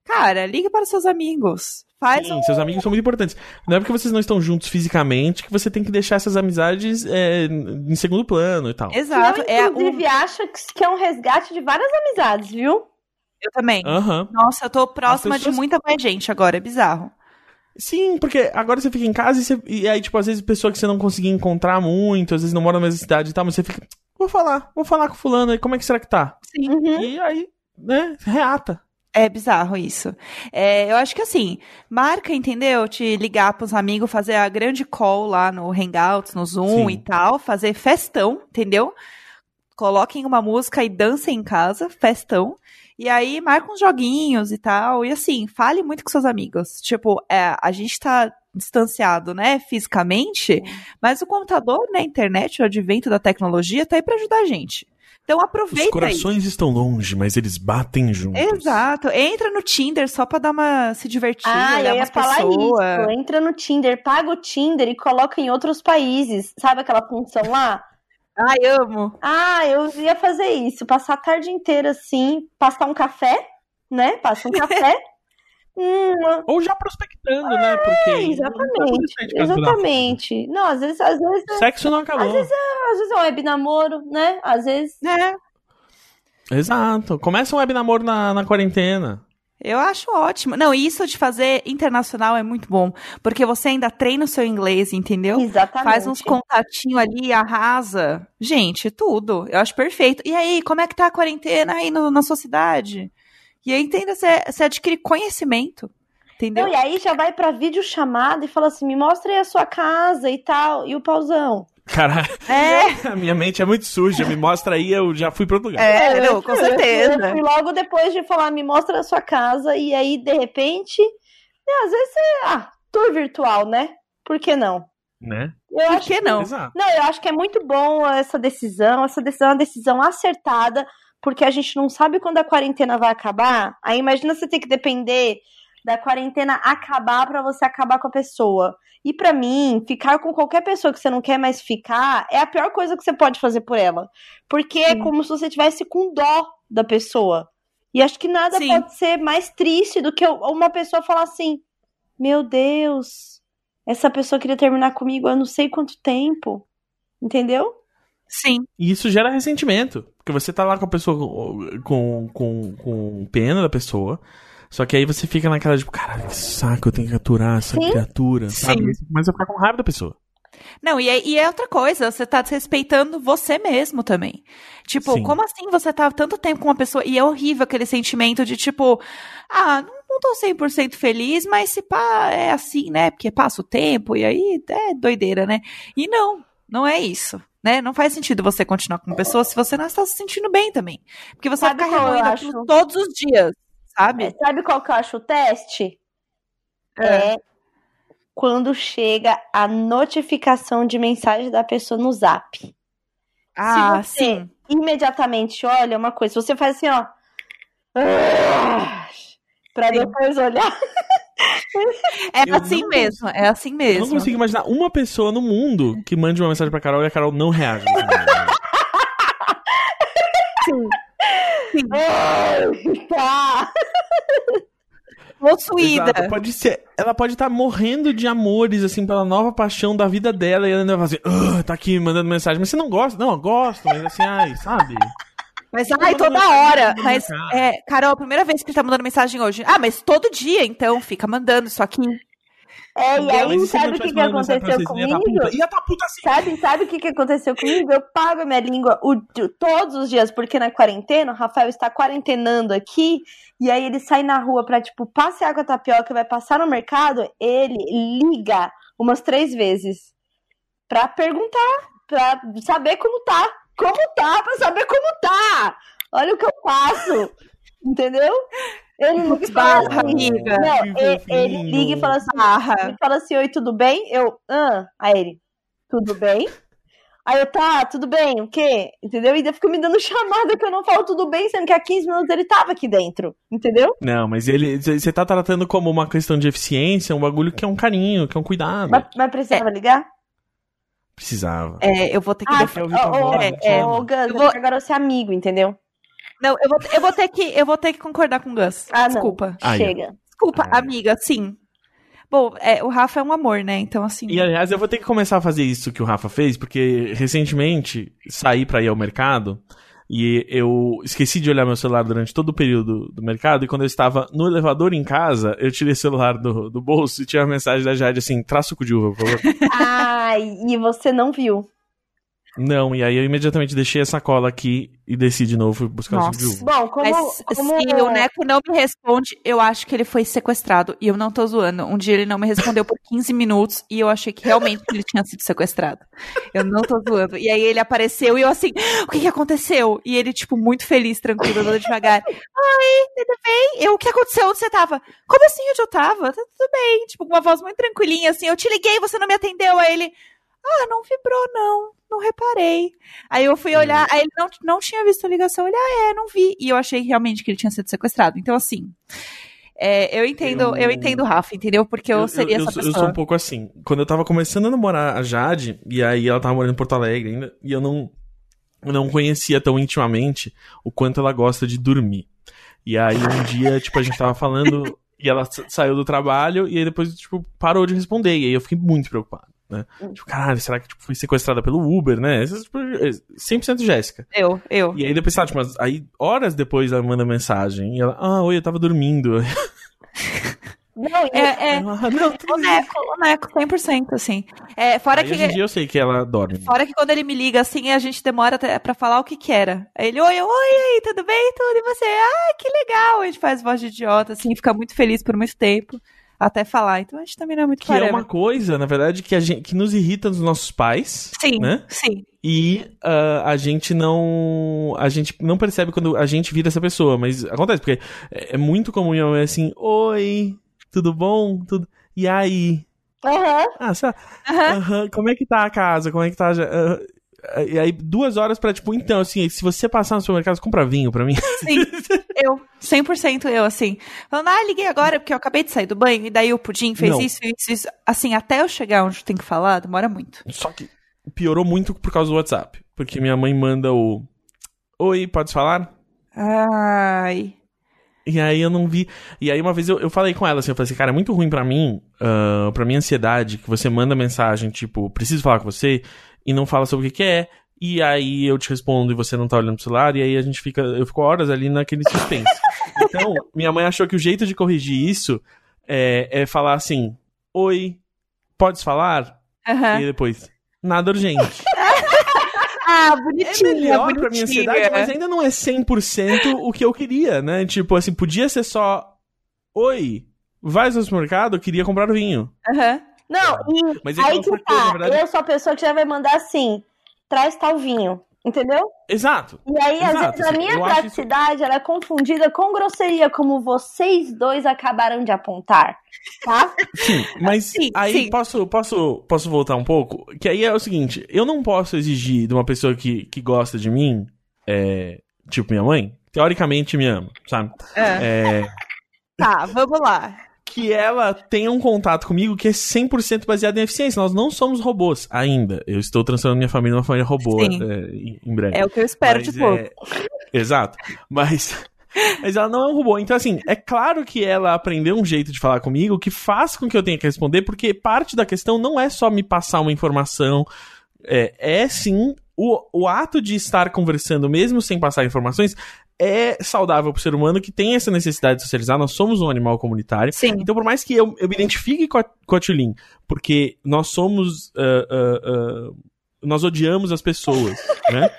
Cara, liga para os seus amigos. Faz Sim, um... seus amigos são muito importantes. Não é porque vocês não estão juntos fisicamente que você tem que deixar essas amizades é, em segundo plano e tal. Exato. Eu, inclusive, é um... acho que é um resgate de várias amizades, viu? Eu também. Uhum. Nossa, eu tô próxima pessoas... de muita mais gente agora, é bizarro. Sim, porque agora você fica em casa e, você, e aí, tipo, às vezes pessoa que você não conseguia encontrar muito, às vezes não mora na mesma cidade e tal, mas você fica, vou falar, vou falar com fulano aí, como é que será que tá? Sim. Uhum. E aí, né, reata. É bizarro isso. É, eu acho que assim, marca, entendeu? Te ligar pros amigos, fazer a grande call lá no Hangouts, no Zoom Sim. e tal, fazer festão, entendeu? Coloquem uma música e dancem em casa, festão. E aí marca uns joguinhos e tal. E assim, fale muito com seus amigos. Tipo, é, a gente tá distanciado, né, fisicamente, mas o computador, né, a internet, o advento da tecnologia tá aí para ajudar a gente. Então aproveita Os corações aí. estão longe, mas eles batem juntos. Exato. Entra no Tinder só pra dar uma se divertir, ah, olhar eu ia falar pessoas. isso. Entra no Tinder, paga o Tinder e coloca em outros países. Sabe aquela função lá? Ai, amo. Ah, eu ia fazer isso. Passar a tarde inteira assim, passar um café, né? Passa um café. Hum, Ou já prospectando, né? é, né? Porque. Exatamente. Exatamente. Não, às vezes, às vezes. É Sexo não acabou. Às vezes é, às vezes é um web namoro, né? Às vezes. É. Exato. Começa um web namoro na, na quarentena. Eu acho ótimo. Não, isso de fazer internacional é muito bom, porque você ainda treina o seu inglês, entendeu? Exatamente. Faz uns contatinhos ali, arrasa. Gente, tudo. Eu acho perfeito. E aí, como é que tá a quarentena aí no, na sua cidade? E aí, entenda, você, você adquire conhecimento. Entendeu? Não, e aí já vai pra videochamada e fala assim: me mostra aí a sua casa e tal, e o pauzão. Cara, é. a minha mente é muito suja. Me mostra aí, eu já fui pro outro lugar. É, não, com certeza. Eu fui logo depois de falar, me mostra a sua casa, e aí, de repente, né, às vezes é. Ah, tour virtual, né? Por que não? Né? Eu Por que, que não? Não, eu acho que é muito bom essa decisão. Essa decisão é uma decisão acertada, porque a gente não sabe quando a quarentena vai acabar. Aí imagina você ter que depender da quarentena acabar para você acabar com a pessoa. E para mim, ficar com qualquer pessoa que você não quer mais ficar é a pior coisa que você pode fazer por ela. Porque é Sim. é como se você tivesse com dó da pessoa. E acho que nada Sim. pode ser mais triste do que uma pessoa falar assim: Meu Deus, essa pessoa queria terminar comigo há não sei quanto tempo. Entendeu? Sim. E isso gera ressentimento. Porque você tá lá com a pessoa com, com, com pena da pessoa. Só que aí você fica naquela, tipo, caralho, que saco, eu tenho que aturar essa Sim. criatura, sabe? Sim. Mas eu ficar com raiva da pessoa. Não, e é, e é, outra coisa, você tá desrespeitando você mesmo também. Tipo, Sim. como assim você tá tanto tempo com uma pessoa e é horrível aquele sentimento de tipo, ah, não, não tô 100% feliz, mas se pá, é assim, né? Porque passa o tempo e aí é doideira, né? E não, não é isso. Né? Não faz sentido você continuar com uma pessoa se você não está se sentindo bem também. Porque você Sabe vai ficar remoendo todos os dias sabe? É, sabe qual que eu acho o teste? É. é quando chega a notificação de mensagem da pessoa no zap. Ah, Se você sim. imediatamente olha uma coisa, você faz assim, ó. Pra Sim. depois olhar. É Eu assim não mesmo, é assim Eu mesmo. não consigo imaginar uma pessoa no mundo que mande uma mensagem pra Carol e a Carol não reage. tá. Possuída. Exato, Pode ser. Ela pode estar morrendo de amores, assim, pela nova paixão da vida dela. E ela ainda vai assim, "Ah, tá aqui mandando mensagem. Mas você não gosta? Não, eu gosto, mas assim, ai, sabe? Mas, ai, toda hora. Mas, cara. é, Carol, a primeira vez que ele tá mandando mensagem hoje. Ah, mas todo dia, então, fica mandando isso aqui. É, e aí, e sabe o que, que aconteceu tá comigo? puta. Ia tá puta assim. Sabe, sabe o que, que aconteceu comigo? Eu pago a minha língua o- o- todos os dias, porque na quarentena, o Rafael está quarentenando aqui, e aí ele sai na rua pra, tipo, passear com a tapioca, vai passar no mercado, ele liga umas três vezes pra perguntar, pra saber como tá. Como tá, pra saber como tá. Olha o que eu faço. Entendeu? Ele liga e fala Barra, assim, amiga. Não, ele, ele liga e fala assim, Barra. ele fala assim, oi, tudo bem? Eu, ah, aí ele, tudo bem? Aí eu, tá, tudo bem, o quê? Entendeu? E ainda fica me dando chamada que eu não falo tudo bem, sendo que há 15 minutos ele tava aqui dentro, entendeu? Não, mas ele. Você tá tratando como uma questão de eficiência, um bagulho que é um carinho, que é um cuidado. Mas, mas precisava ligar? Precisava. É, eu vou ter que Ah, defender. ouvir tua ô, ô, voz, é, te é. amo. ô, Gus, Eu eu vou- agora eu ser amigo, entendeu? Não, eu vou, eu vou ter que, eu vou ter que concordar com o Gus. Ah, não. Desculpa. Aí, ó. Chega. Desculpa, Ai. amiga, sim. Bom, é, o Rafa é um amor, né? Então, assim. E aliás, eu vou ter que começar a fazer isso que o Rafa fez, porque recentemente saí pra ir ao mercado e eu esqueci de olhar meu celular durante todo o período do mercado. E quando eu estava no elevador em casa, eu tirei o celular do, do bolso e tinha uma mensagem da Jade assim: traz suco de uva, por favor. Ai, e você não viu. Não, e aí eu imediatamente deixei a sacola aqui e desci de novo e buscar o suco de Nossa. uva. Bom, como... Mas como... se o Neco não me responde, eu acho que ele foi sequestrado. E eu não tô zoando. Um dia ele não me respondeu por 15 minutos e eu achei que realmente ele tinha sido sequestrado. Eu não tô zoando. E aí ele apareceu e eu assim, o que que aconteceu? E ele, tipo, muito feliz, tranquilo, andando devagar. Oi, tudo bem? Eu, o que aconteceu? Onde você tava? Como assim onde eu tava? Tá tudo bem. Tipo, com uma voz muito tranquilinha, assim, eu te liguei, você não me atendeu. Aí ele, ah, não vibrou, não. Não reparei. Aí eu fui olhar, aí ele não, não tinha visto a ligação. Ele, ah, é, não vi. E eu achei realmente que ele tinha sido sequestrado. Então, assim, é, eu entendo, eu... Eu- entendo o Rafa, entendeu? Porque eu, seria eu, essa pessoa. eu sou um pouco assim. Quando eu tava começando a namorar a Jade, e aí ela tava morando em Porto Alegre ainda, e eu não, eu não conhecia tão intimamente o quanto ela gosta de dormir. E aí um dia, tipo, a gente tava falando, e ela sa- saiu do trabalho, e aí depois, tipo, parou de responder. E aí eu fiquei muito preocupado, né? Tipo, caralho, será que tipo, foi sequestrada pelo Uber, né? Essas, tipo, 100% Jéssica. Eu, eu. E aí depois, sabe, tipo, mas aí horas depois ela manda mensagem, e ela, ah, oi, eu tava dormindo. Não, É, é, Ah, não, tudo o Neco, o Neco, 100%, assim. É, fora Aí, que... hoje em dia eu sei que ela dorme. Fora que quando ele me liga assim, a gente demora até pra falar o que que era. Aí ele, oi, oi, aí, tudo bem? Tudo, e você? Ah, que legal! A gente faz voz de idiota, assim, fica muito feliz por muito tempo, até falar. Então a gente também não é muito Que é parâmetro. uma coisa, na verdade, que, a gente, que nos irrita nos nossos pais. Sim, né? sim. E ah, a gente não. A gente não percebe quando a gente vira essa pessoa. Mas acontece, porque é, é muito comum minha mãe assim, oi, tudo bom? Tudo. E aí? Aham. Ah, sei lá, Aham. aham, como é que tá a casa? Como é que tá. a- ah, e aí, duas horas pra, tipo, então, assim, se você passar no supermercado, compra vinho pra mim. Sim, eu, 100% eu, assim. Falando, ah, liguei agora porque eu acabei de sair do banho, e daí o Pudim fez Não. isso, isso, isso. Assim, até eu chegar onde tem que falar, demora muito. Só que piorou muito por causa do WhatsApp. Porque minha mãe manda o. Oi, pode falar? Ai. E aí eu não vi. E aí uma vez eu, eu falei com ela assim, eu falei assim, cara, é muito ruim pra mim, ah, pra minha ansiedade, que você manda mensagem, tipo, preciso falar com você, e não fala sobre o que, que é, e aí eu te respondo e você não tá olhando pro celular, e aí a gente fica. Eu fico horas ali naquele suspense. então, minha mãe achou que o jeito de corrigir isso é, é falar assim, oi, podes falar? Aham. E depois, nada urgente. Ah, É bonitinha, melhor pra minha bonitinha. ansiedade, mas ainda não é 100% o que eu queria, né? Tipo, assim, podia ser só... Oi, vai ao supermercado, eu queria comprar vinho. Aham. Não, e Mas é aí que coisa, tá. verdade... Eu sou a pessoa que já vai mandar assim: traz tal vinho. Entendeu? Exato. E aí, às Exato, vezes, a assim, minha praticidade ela é confundida com grosseria, como vocês dois acabaram de apontar. Tá? Sim, mas Sim, aí sim. Posso, posso, posso voltar um pouco? Que aí é o seguinte, eu não posso exigir de uma pessoa que, que gosta de mim, é, tipo minha mãe, teoricamente me ama, sabe? É. É, Tá, vamos lá. Que ela tenha um contato comigo que é 100% baseado em eficiência. Nós não somos robôs ainda. Eu estou transformando minha família numa família robô é, em, breve. É o que eu espero Mas de pouco. é- Exato. Mas, mas ela não é um robô. Então, assim, é claro que ela aprendeu um jeito de falar comigo que faz com que eu tenha que responder, porque parte da questão não é só me passar uma informação. É, é sim o, o ato de estar conversando, mesmo sem passar informações, é saudável para o ser humano que tem essa necessidade de socializar. Nós somos um animal comunitário. Sim. Então, por mais que eu, eu me identifique com a, com a Tulin, porque nós somos. ah, ah, ah, nós odiamos as pessoas, né?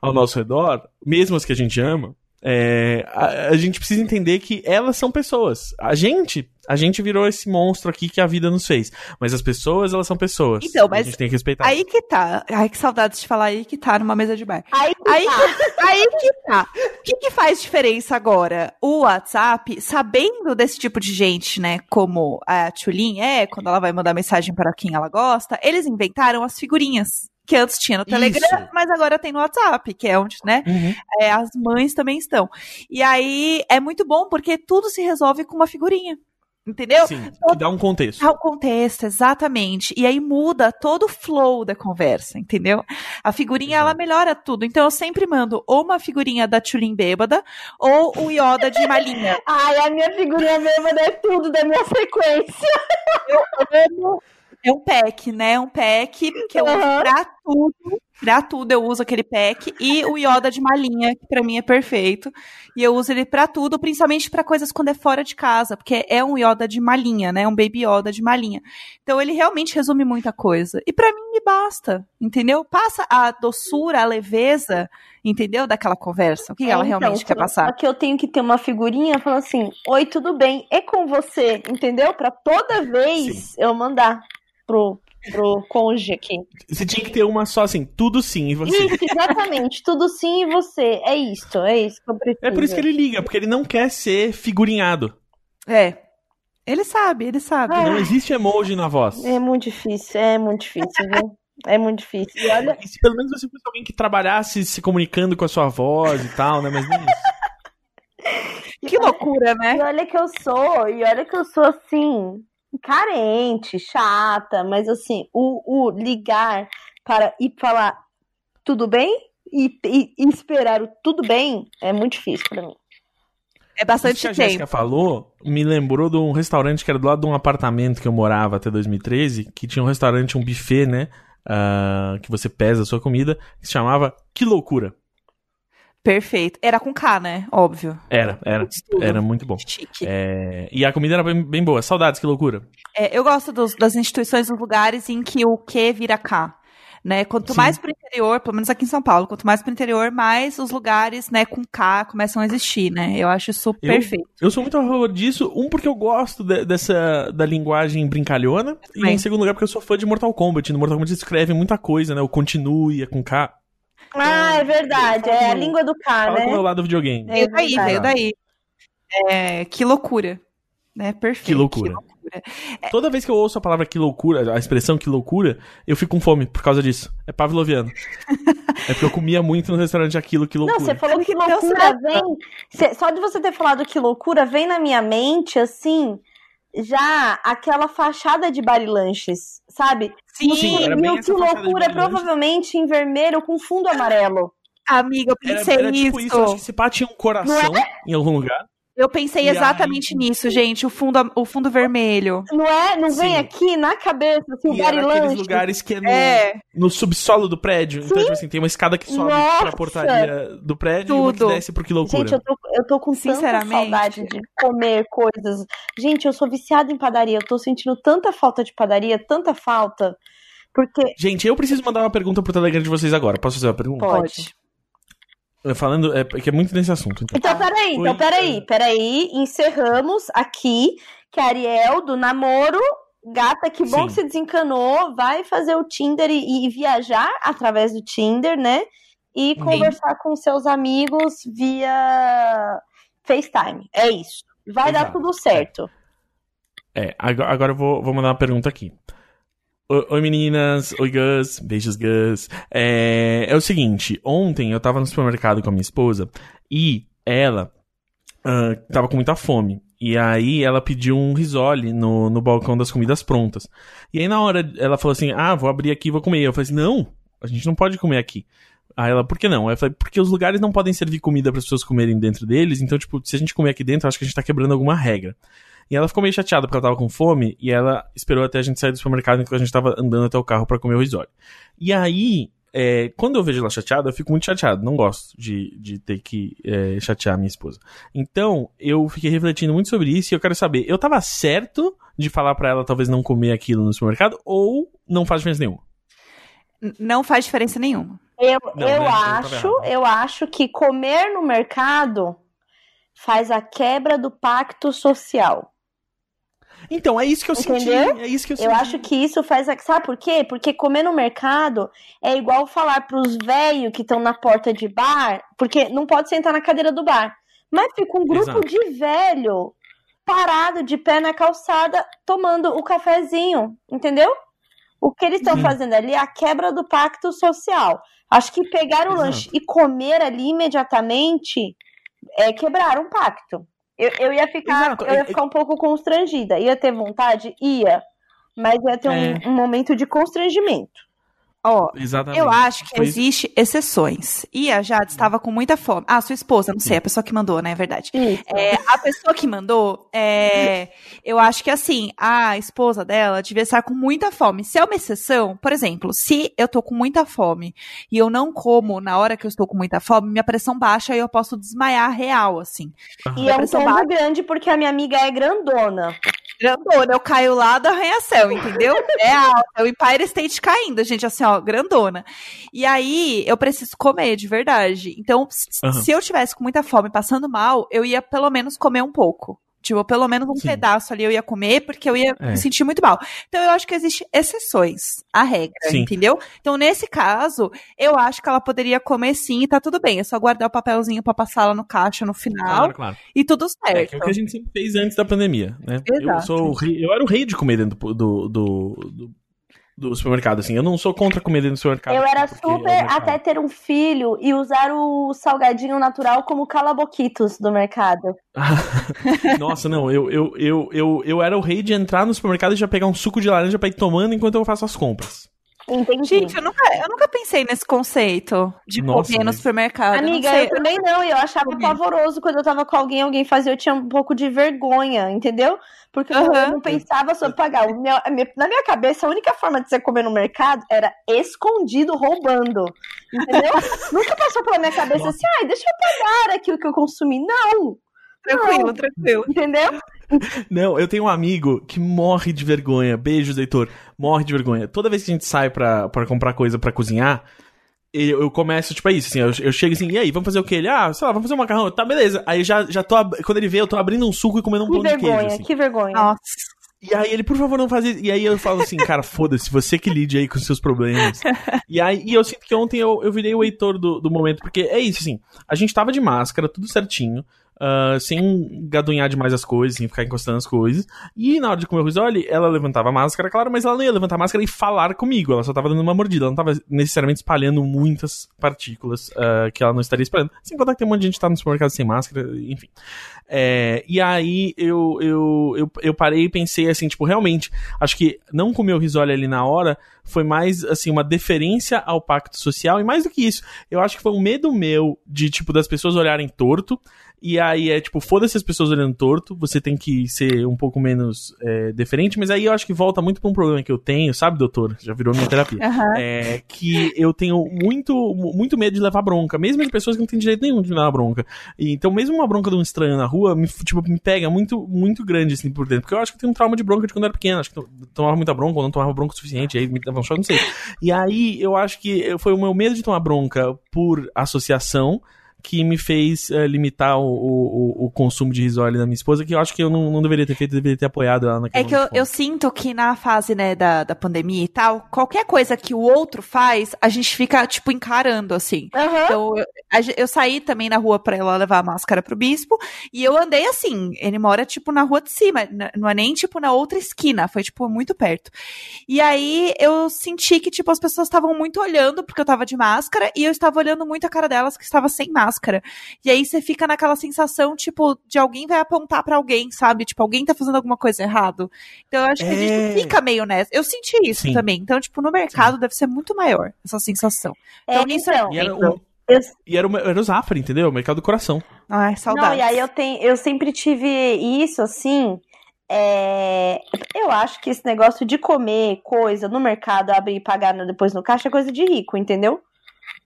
Ao nosso redor, mesmo as que a gente ama, é, a, a gente precisa entender que elas são pessoas. A gente, a gente virou esse monstro aqui que a vida nos fez. Mas as pessoas, elas são pessoas. Então, mas a gente tem que respeitar. Aí que tá. Ai, que saudades de falar aí que tá numa mesa de bar. Aí, Aí que, aí que tá. O que, que faz diferença agora? O WhatsApp, sabendo desse tipo de gente, né, como a Tulin é, quando ela vai mandar mensagem para quem ela gosta, eles inventaram as figurinhas. Que antes tinha no Telegram, Isso. mas agora tem no WhatsApp, que é onde, né, Uhum. é, as mães também estão. E aí é muito bom porque tudo se resolve com uma figurinha. Entendeu? Sim, que dá um contexto. Dá o contexto, exatamente. E aí muda todo o flow da conversa, entendeu? A figurinha, ela melhora tudo. Então eu sempre mando ou uma figurinha da Tulin bêbada ou o Yoda de malinha. Ai, a minha figurinha mesmo é tudo da minha sequência. É um pack, né? Um pack que eu uso Aham. pra tudo. Pra tudo eu uso aquele pack. E o Yoda de malinha, que pra mim é perfeito. E eu uso ele pra tudo, principalmente pra coisas quando é fora de casa. Porque é um Yoda de malinha, né? Um Baby Yoda de malinha. Então ele realmente resume muita coisa. E pra mim me basta, entendeu? Passa a doçura, a leveza, entendeu? Daquela conversa. O que ela É, realmente então, quer passar. Só que eu tenho que ter uma figurinha falando assim: Oi, tudo bem? É com você, entendeu? Pra toda vez eu mandar pro, pro cônjuge aqui. Você tinha que ter uma só assim, tudo sim, e você. Isso, exatamente. Tudo sim e você. É isto, é isso que eu preciso. É por isso que ele liga, porque ele não quer ser figurinhado. É. Ele sabe, ele sabe. Ah. Não existe emoji na voz. É muito difícil, é muito difícil, viu? É muito difícil. E olha, E se pelo menos você fosse alguém que trabalhasse se comunicando com a sua voz e tal, né? Mas nem isso. Que loucura, né? e olha que eu sou, e olha que eu sou assim, carente, chata, mas assim, o, o ligar para e falar tudo bem e, e- e esperar o tudo bem é muito difícil pra mim. É Isso bastante que a tempo. Jéssica falou me lembrou de um restaurante que era do lado de um apartamento que eu morava até 2013, que tinha um restaurante, um buffet, né? ah, que você pesa a sua comida, que se chamava Que Loucura. Perfeito. Era com K, né? Óbvio. Era, era. Era muito bom. Chique. É, e a comida era bem, bem boa. Saudades, que loucura. É, eu gosto dos- das instituições, dos lugares em que o que vira K. Né? Quanto Sim. mais pro interior, pelo menos aqui em São Paulo, quanto mais pro interior, mais os lugares, né, com K começam a existir, né? Eu acho isso Eu- perfeito. Eu sou muito a favor disso. Um, porque eu gosto de- dessa da linguagem brincalhona. E em segundo lugar, porque eu sou fã de Mortal Kombat. No Mortal Kombat escreve muita coisa, né? O continue, é com K. Ah, é verdade, é a língua do K, Fala com o meu né? lado do videogame. É Veio daí, verdade. veio daí. É, que loucura. Né? Perfeito. Que loucura. Toda vez que eu ouço a palavra que loucura, a expressão que loucura, eu fico com fome por causa disso. É pavloviano. é porque eu comia muito no restaurante aquilo que Não, loucura. você falou que Então, loucura certo. vem. cê- só de você ter falado que loucura vem na minha mente, assim, já aquela fachada de barilanches, sabe? Sim, Sim, era e essa que loucura é provavelmente em vermelho com fundo amarelo. amiga, eu Era, pensei era tipo isso. isso. Eu acho que esse pá tinha um coração em algum lugar. Eu pensei E exatamente nisso, gente. O fundo, o fundo vermelho. Não é? Não vem Sim. aqui na cabeça, assim, o E aqueles barilanche. lugares que é no, É, no subsolo do prédio. Então, tipo assim, tem uma escada que sobe Nossa! pra portaria do prédio e uma que Tudo. desce pro que loucura. Gente, eu tô, eu tô com tanta Sinceramente. saudade de comer coisas. Gente, eu sou viciada em padaria. Eu tô sentindo tanta falta de padaria, tanta falta. Porque. Gente, eu preciso mandar uma pergunta pro Telegram de vocês agora. Posso fazer uma pergunta? pode. Falando, é, que é muito nesse assunto. Então. Então, peraí, então, peraí, peraí. Encerramos aqui que a Ariel, do namoro, gata, que bom Sim. que você desencanou, vai fazer o Tinder e, e viajar através do Tinder, né? e conversar com seus amigos via FaceTime. É isso. Vai dar Exato. tudo certo. É, agora, agora eu vou, vou mandar uma pergunta aqui. Oi, meninas, oi Gus, beijos Gus. É, é o seguinte, ontem eu tava no supermercado com a minha esposa e ela ah, tava com muita fome. E aí ela pediu um risole no, no balcão das comidas prontas. E aí na hora ela falou assim, ah, vou abrir aqui e vou comer. Eu falei assim, não, a gente não pode comer aqui. Aí ela, por que não? Aí Eu falei, porque os lugares não podem servir comida para as pessoas comerem dentro deles, então, tipo, se a gente comer aqui dentro, acho que a gente tá quebrando alguma regra. E ela ficou meio chateada porque ela tava com fome e ela esperou até a gente sair do supermercado enquanto a gente tava andando até o carro para comer o risole. E aí, é, quando eu vejo ela chateada, eu fico muito chateado. Não gosto de, de ter que é, chatear a minha esposa. Então, eu fiquei refletindo muito sobre isso e eu quero saber, eu tava certo de falar pra ela talvez não comer aquilo no supermercado ou não faz diferença nenhuma? Não faz diferença nenhuma. Eu, Não, eu né? Eu tava acho, errado. eu acho que comer no mercado faz a quebra do pacto social. Então, é isso que eu Entendeu? senti. É isso que eu, Eu senti. acho que isso faz. Sabe por quê? Porque comer no mercado é igual falar pros velhos que estão na porta de bar, porque não pode sentar na cadeira do bar. Mas fica um grupo Exato. de velho parado de pé na calçada tomando o cafezinho, entendeu? O que eles estão fazendo ali é a quebra do pacto social. Acho que pegar o Exato. lanche e comer ali imediatamente é quebrar um pacto. Eu, eu ia ficar, Exato. eu É- ia ficar um pouco constrangida. Ia ter vontade? Ia. Mas ia ter um- É. um, momento de constrangimento. Ó, Exatamente. eu acho que Foi- existe exceções. E a Jade estava com muita fome. Ah, sua esposa, não sei, a pessoa que mandou, né? É verdade. É, a pessoa que mandou, é, eu acho que assim, a esposa dela devia estar com muita fome. Se é uma exceção, por exemplo, se eu tô com muita fome e eu não como na hora que eu estou com muita fome, minha pressão baixa e eu posso desmaiar real, assim. E é um pressão tombo baixa. grande porque a minha amiga é grandona. Grandona, eu caio lá do arranha-céu, entendeu? É alta, é o Empire State caindo, gente, assim, ó, grandona. E aí, eu preciso comer, de verdade. Então, Aham. se eu tivesse com muita fome, passando mal, eu ia pelo menos comer um pouco. Tipo, pelo menos um Sim. pedaço ali eu ia comer, porque eu ia É. me sentir muito mal. Então, eu acho que existem exceções à regra, Sim. entendeu? Então, nesse caso, eu acho que ela poderia comer sim e tá tudo bem. É só guardar o papelzinho pra passar lá no caixa no final Claro, claro. e tudo É, certo. que é o que a gente sempre fez antes da pandemia, né? Eu, Exato. sou o rei, eu era o rei de comer dentro do, do, do, do- do supermercado, assim. Eu não sou contra comer dentro do supermercado. Eu era porque é super mercado. até ter um filho e usar o salgadinho natural como calaboquitos do mercado. Nossa, não, eu, eu, eu, eu, eu era o rei de entrar no supermercado e já pegar um suco de laranja pra ir tomando enquanto eu faço as compras. Entendi. Gente, eu nunca, eu nunca pensei nesse conceito de Nossa, comer no supermercado. Eu não Amiga, sei, eu também não, e eu achava comi. pavoroso quando eu tava com alguém, alguém fazia, eu tinha um pouco de vergonha, entendeu? Porque eu não pensava sobre pagar. Meu- na minha cabeça, a única forma de você comer no mercado era escondido, roubando. Entendeu? Nunca passou pela minha cabeça assim, ai, deixa eu pagar aqui o que eu consumi. Não, tranquilo, não. tranquilo. entendeu? Não, eu tenho um amigo que morre de vergonha. Beijos, Heitor. Morre de vergonha. Toda vez que a gente sai pra, pra comprar coisa pra cozinhar, eu, eu começo, tipo, é isso, assim, eu, eu chego assim, e aí, vamos fazer o quê? Ele, ah, sei lá, vamos fazer um macarrão. Tá, beleza. Aí já, já tô, ab- quando ele vê, eu tô abrindo um suco e comendo um Que pão de vergonha, queijo, assim. que vergonha. Nossa. E aí ele, por favor, não faz isso. E aí eu falo assim, cara, foda-se, você que lide aí com os seus problemas. E aí e eu sinto que ontem eu, eu virei o Heitor do, do momento, porque é isso, assim, a gente tava de máscara, tudo certinho, ah, sem gadunhar demais as coisas, sem ficar encostando as coisas. E na hora de comer o risole, ela levantava a máscara, claro, mas ela não ia levantar a máscara e falar comigo, ela só tava dando uma mordida, ela não tava necessariamente espalhando muitas partículas ah, que ela não estaria espalhando. Sem contar que tem um monte de gente que tá no supermercado sem máscara, enfim. É, e aí eu, eu, eu, eu parei e pensei assim, tipo, realmente, acho que não comer o risole ali na hora foi mais, assim, uma deferência ao pacto social, e mais do que isso, eu acho que foi um medo meu de, tipo, das pessoas olharem torto, e aí é tipo, foda-se as pessoas olhando torto, você tem que ser um pouco menos é, deferente, mas aí eu acho que volta muito pra um problema que eu tenho, sabe, doutor? Já virou minha terapia. Aham. É que eu tenho muito, muito medo de levar bronca, mesmo de pessoas que não têm direito nenhum de levar bronca. E, então, mesmo uma bronca de um estranho na rua, me, tipo, me pega muito, muito grande, assim, por dentro. Porque eu acho que eu tenho um trauma de bronca de quando eu era pequeno. Acho que eu tomava muita bronca ou não tomava bronca o suficiente, aí me um choque, não sei. E aí, eu acho que foi o meu medo de tomar bronca por associação que me fez uh, limitar o, o, o, consumo de risole da minha esposa, que eu acho que eu não, não deveria ter feito, deveria ter apoiado ela naquele É que eu, eu, sinto que na fase, né, da, da pandemia e tal, qualquer coisa que o outro faz, a gente fica, tipo, encarando, assim. Uhum. Então, eu, eu, saí também na rua pra ela levar a máscara pro bispo, e eu andei assim, ele mora, tipo, na rua de cima, não é nem, tipo, na outra esquina, foi, tipo, muito perto. E aí, eu senti que, tipo, as pessoas estavam muito olhando, porque eu tava de máscara, e eu estava olhando muito a cara delas que estava sem máscara máscara. E aí você fica naquela sensação, tipo, de alguém vai apontar para alguém, sabe? Tipo, alguém tá fazendo alguma coisa errado. Então eu acho que a gente É. fica meio nessa. Eu senti isso Sim. também. Então, tipo, no mercado deve ser muito maior essa sensação. É, Então, isso então, E era, Então, o, eu- e era, o, era o Zafra, entendeu? O mercado do coração. Ai, saudades. Não, e aí eu tenho, eu sempre tive isso assim. é, Eu acho que esse negócio de comer coisa no mercado, abrir e pagar no- depois no caixa é coisa de rico, entendeu?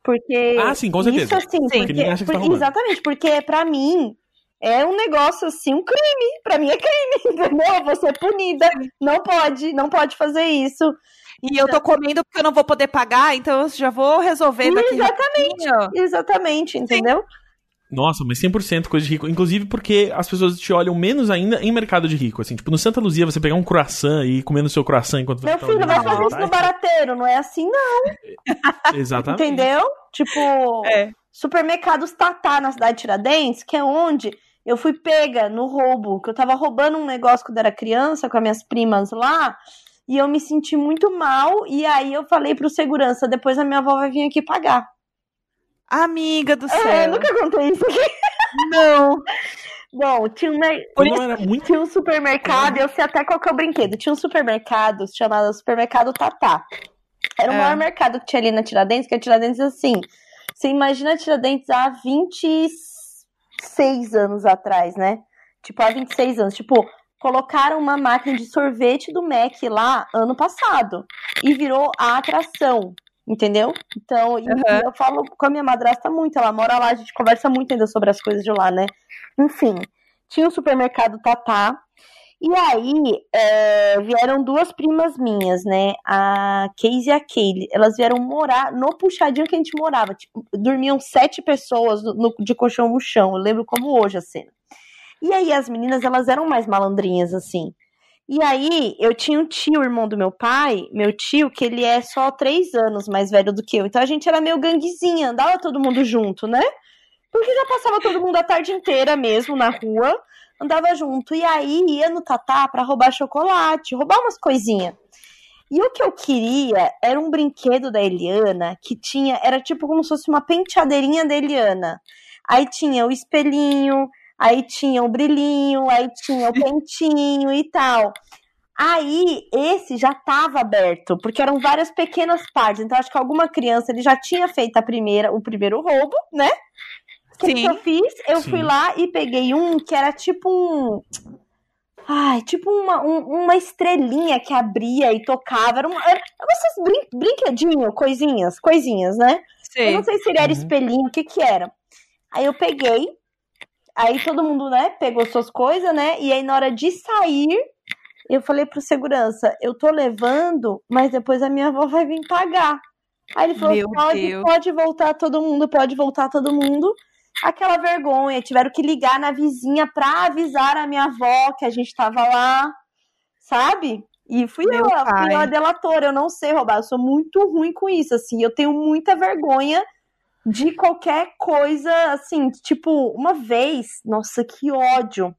Porque Ah, sim, com certeza. isso assim, Sim. porque, Ninguém acha que tá por- exatamente, porque pra mim é um negócio assim, um crime. Pra mim é crime, entendeu? Eu vou ser punida. Não pode, não pode fazer isso. E eu tô comendo porque eu não vou poder pagar, então eu já vou resolvendo aqui. Exatamente. rapidinho. Exatamente, entendeu? Nossa, mas 100% coisa de rico. Inclusive porque as pessoas te olham menos ainda em mercado de rico. Assim, tipo, no Santa Luzia, você pegar um croissant e ir comendo seu croissant enquanto você Meu tá filho, vai fazer isso no barateiro, não é assim, não, Exatamente. entendeu? Tipo, É. supermercados Tatá na cidade de Tiradentes, que é onde eu fui pega no roubo, que eu tava roubando um negócio quando era criança com as minhas primas lá, e eu me senti muito mal, e aí eu falei pro segurança, depois a minha avó vai vir aqui pagar. Amiga do É, céu. nunca contei isso aqui. Não. Bom, tinha um, muito. tinha um supermercado, eu sei até qual que é o brinquedo. Tinha um supermercado chamado Supermercado Tatá. Era o É. maior mercado que tinha ali na Tiradentes, que a Tiradentes, assim, você imagina a Tiradentes há 26 anos atrás, né? Tipo, há 26 anos. Tipo, colocaram uma máquina de sorvete do Mac lá ano passado. E virou a atração. Entendeu? Então, e- Uhum. eu falo com a minha madrasta muito, ela mora lá, a gente conversa muito ainda sobre as coisas de lá, né? Enfim, tinha o supermercado Tatá. E aí, é, vieram duas primas minhas, né? A Casey e a Kaylee. Elas vieram morar no puxadinho que a gente morava. Tipo, dormiam sete pessoas no- no- de colchão no chão. Eu lembro como hoje a cena. E aí, as meninas, elas eram mais malandrinhas, assim. E aí, eu tinha um tio, irmão do meu pai, meu tio, que ele é só três anos mais velho do que eu. Então a gente era meio ganguezinha, andava todo mundo junto, né? Porque já passava todo mundo a tarde inteira mesmo na rua, andava junto. E aí ia no Tatá pra roubar chocolate, roubar umas coisinhas. E o que eu queria era um brinquedo da Eliana que tinha, era tipo como se fosse uma penteadeirinha da Eliana. Aí tinha o espelhinho, aí tinha o brilhinho, aí tinha o pentinho e tal. Aí esse já estava aberto, porque eram várias pequenas partes. Então acho que alguma criança ele já tinha feito a primeira, o primeiro roubo, né? O que, Sim. eu fiz? Eu Sim. fui lá e peguei um que era tipo um. Ai, tipo uma, um- uma estrelinha que abria e tocava. Era, uma, era esses brin brinquedinhos, coisinhas, coisinhas, né? Eu Sei. não sei se ele era Uhum. espelhinho, o que que era. Aí eu peguei, aí todo mundo, né, pegou suas coisas, né? E aí na hora de sair, eu falei pro segurança, eu tô levando, mas depois a minha avó vai vir pagar. Aí ele falou, Meu pode, Deus. pode voltar todo mundo, pode voltar todo mundo. Aquela vergonha, tiveram que ligar na vizinha pra avisar a minha avó que a gente tava lá, sabe? E fui Meu eu, fui pai. eu a delatora, eu não sei roubar, eu sou muito ruim com isso, assim, eu tenho muita vergonha de qualquer coisa, assim, tipo, uma vez, nossa, que ódio.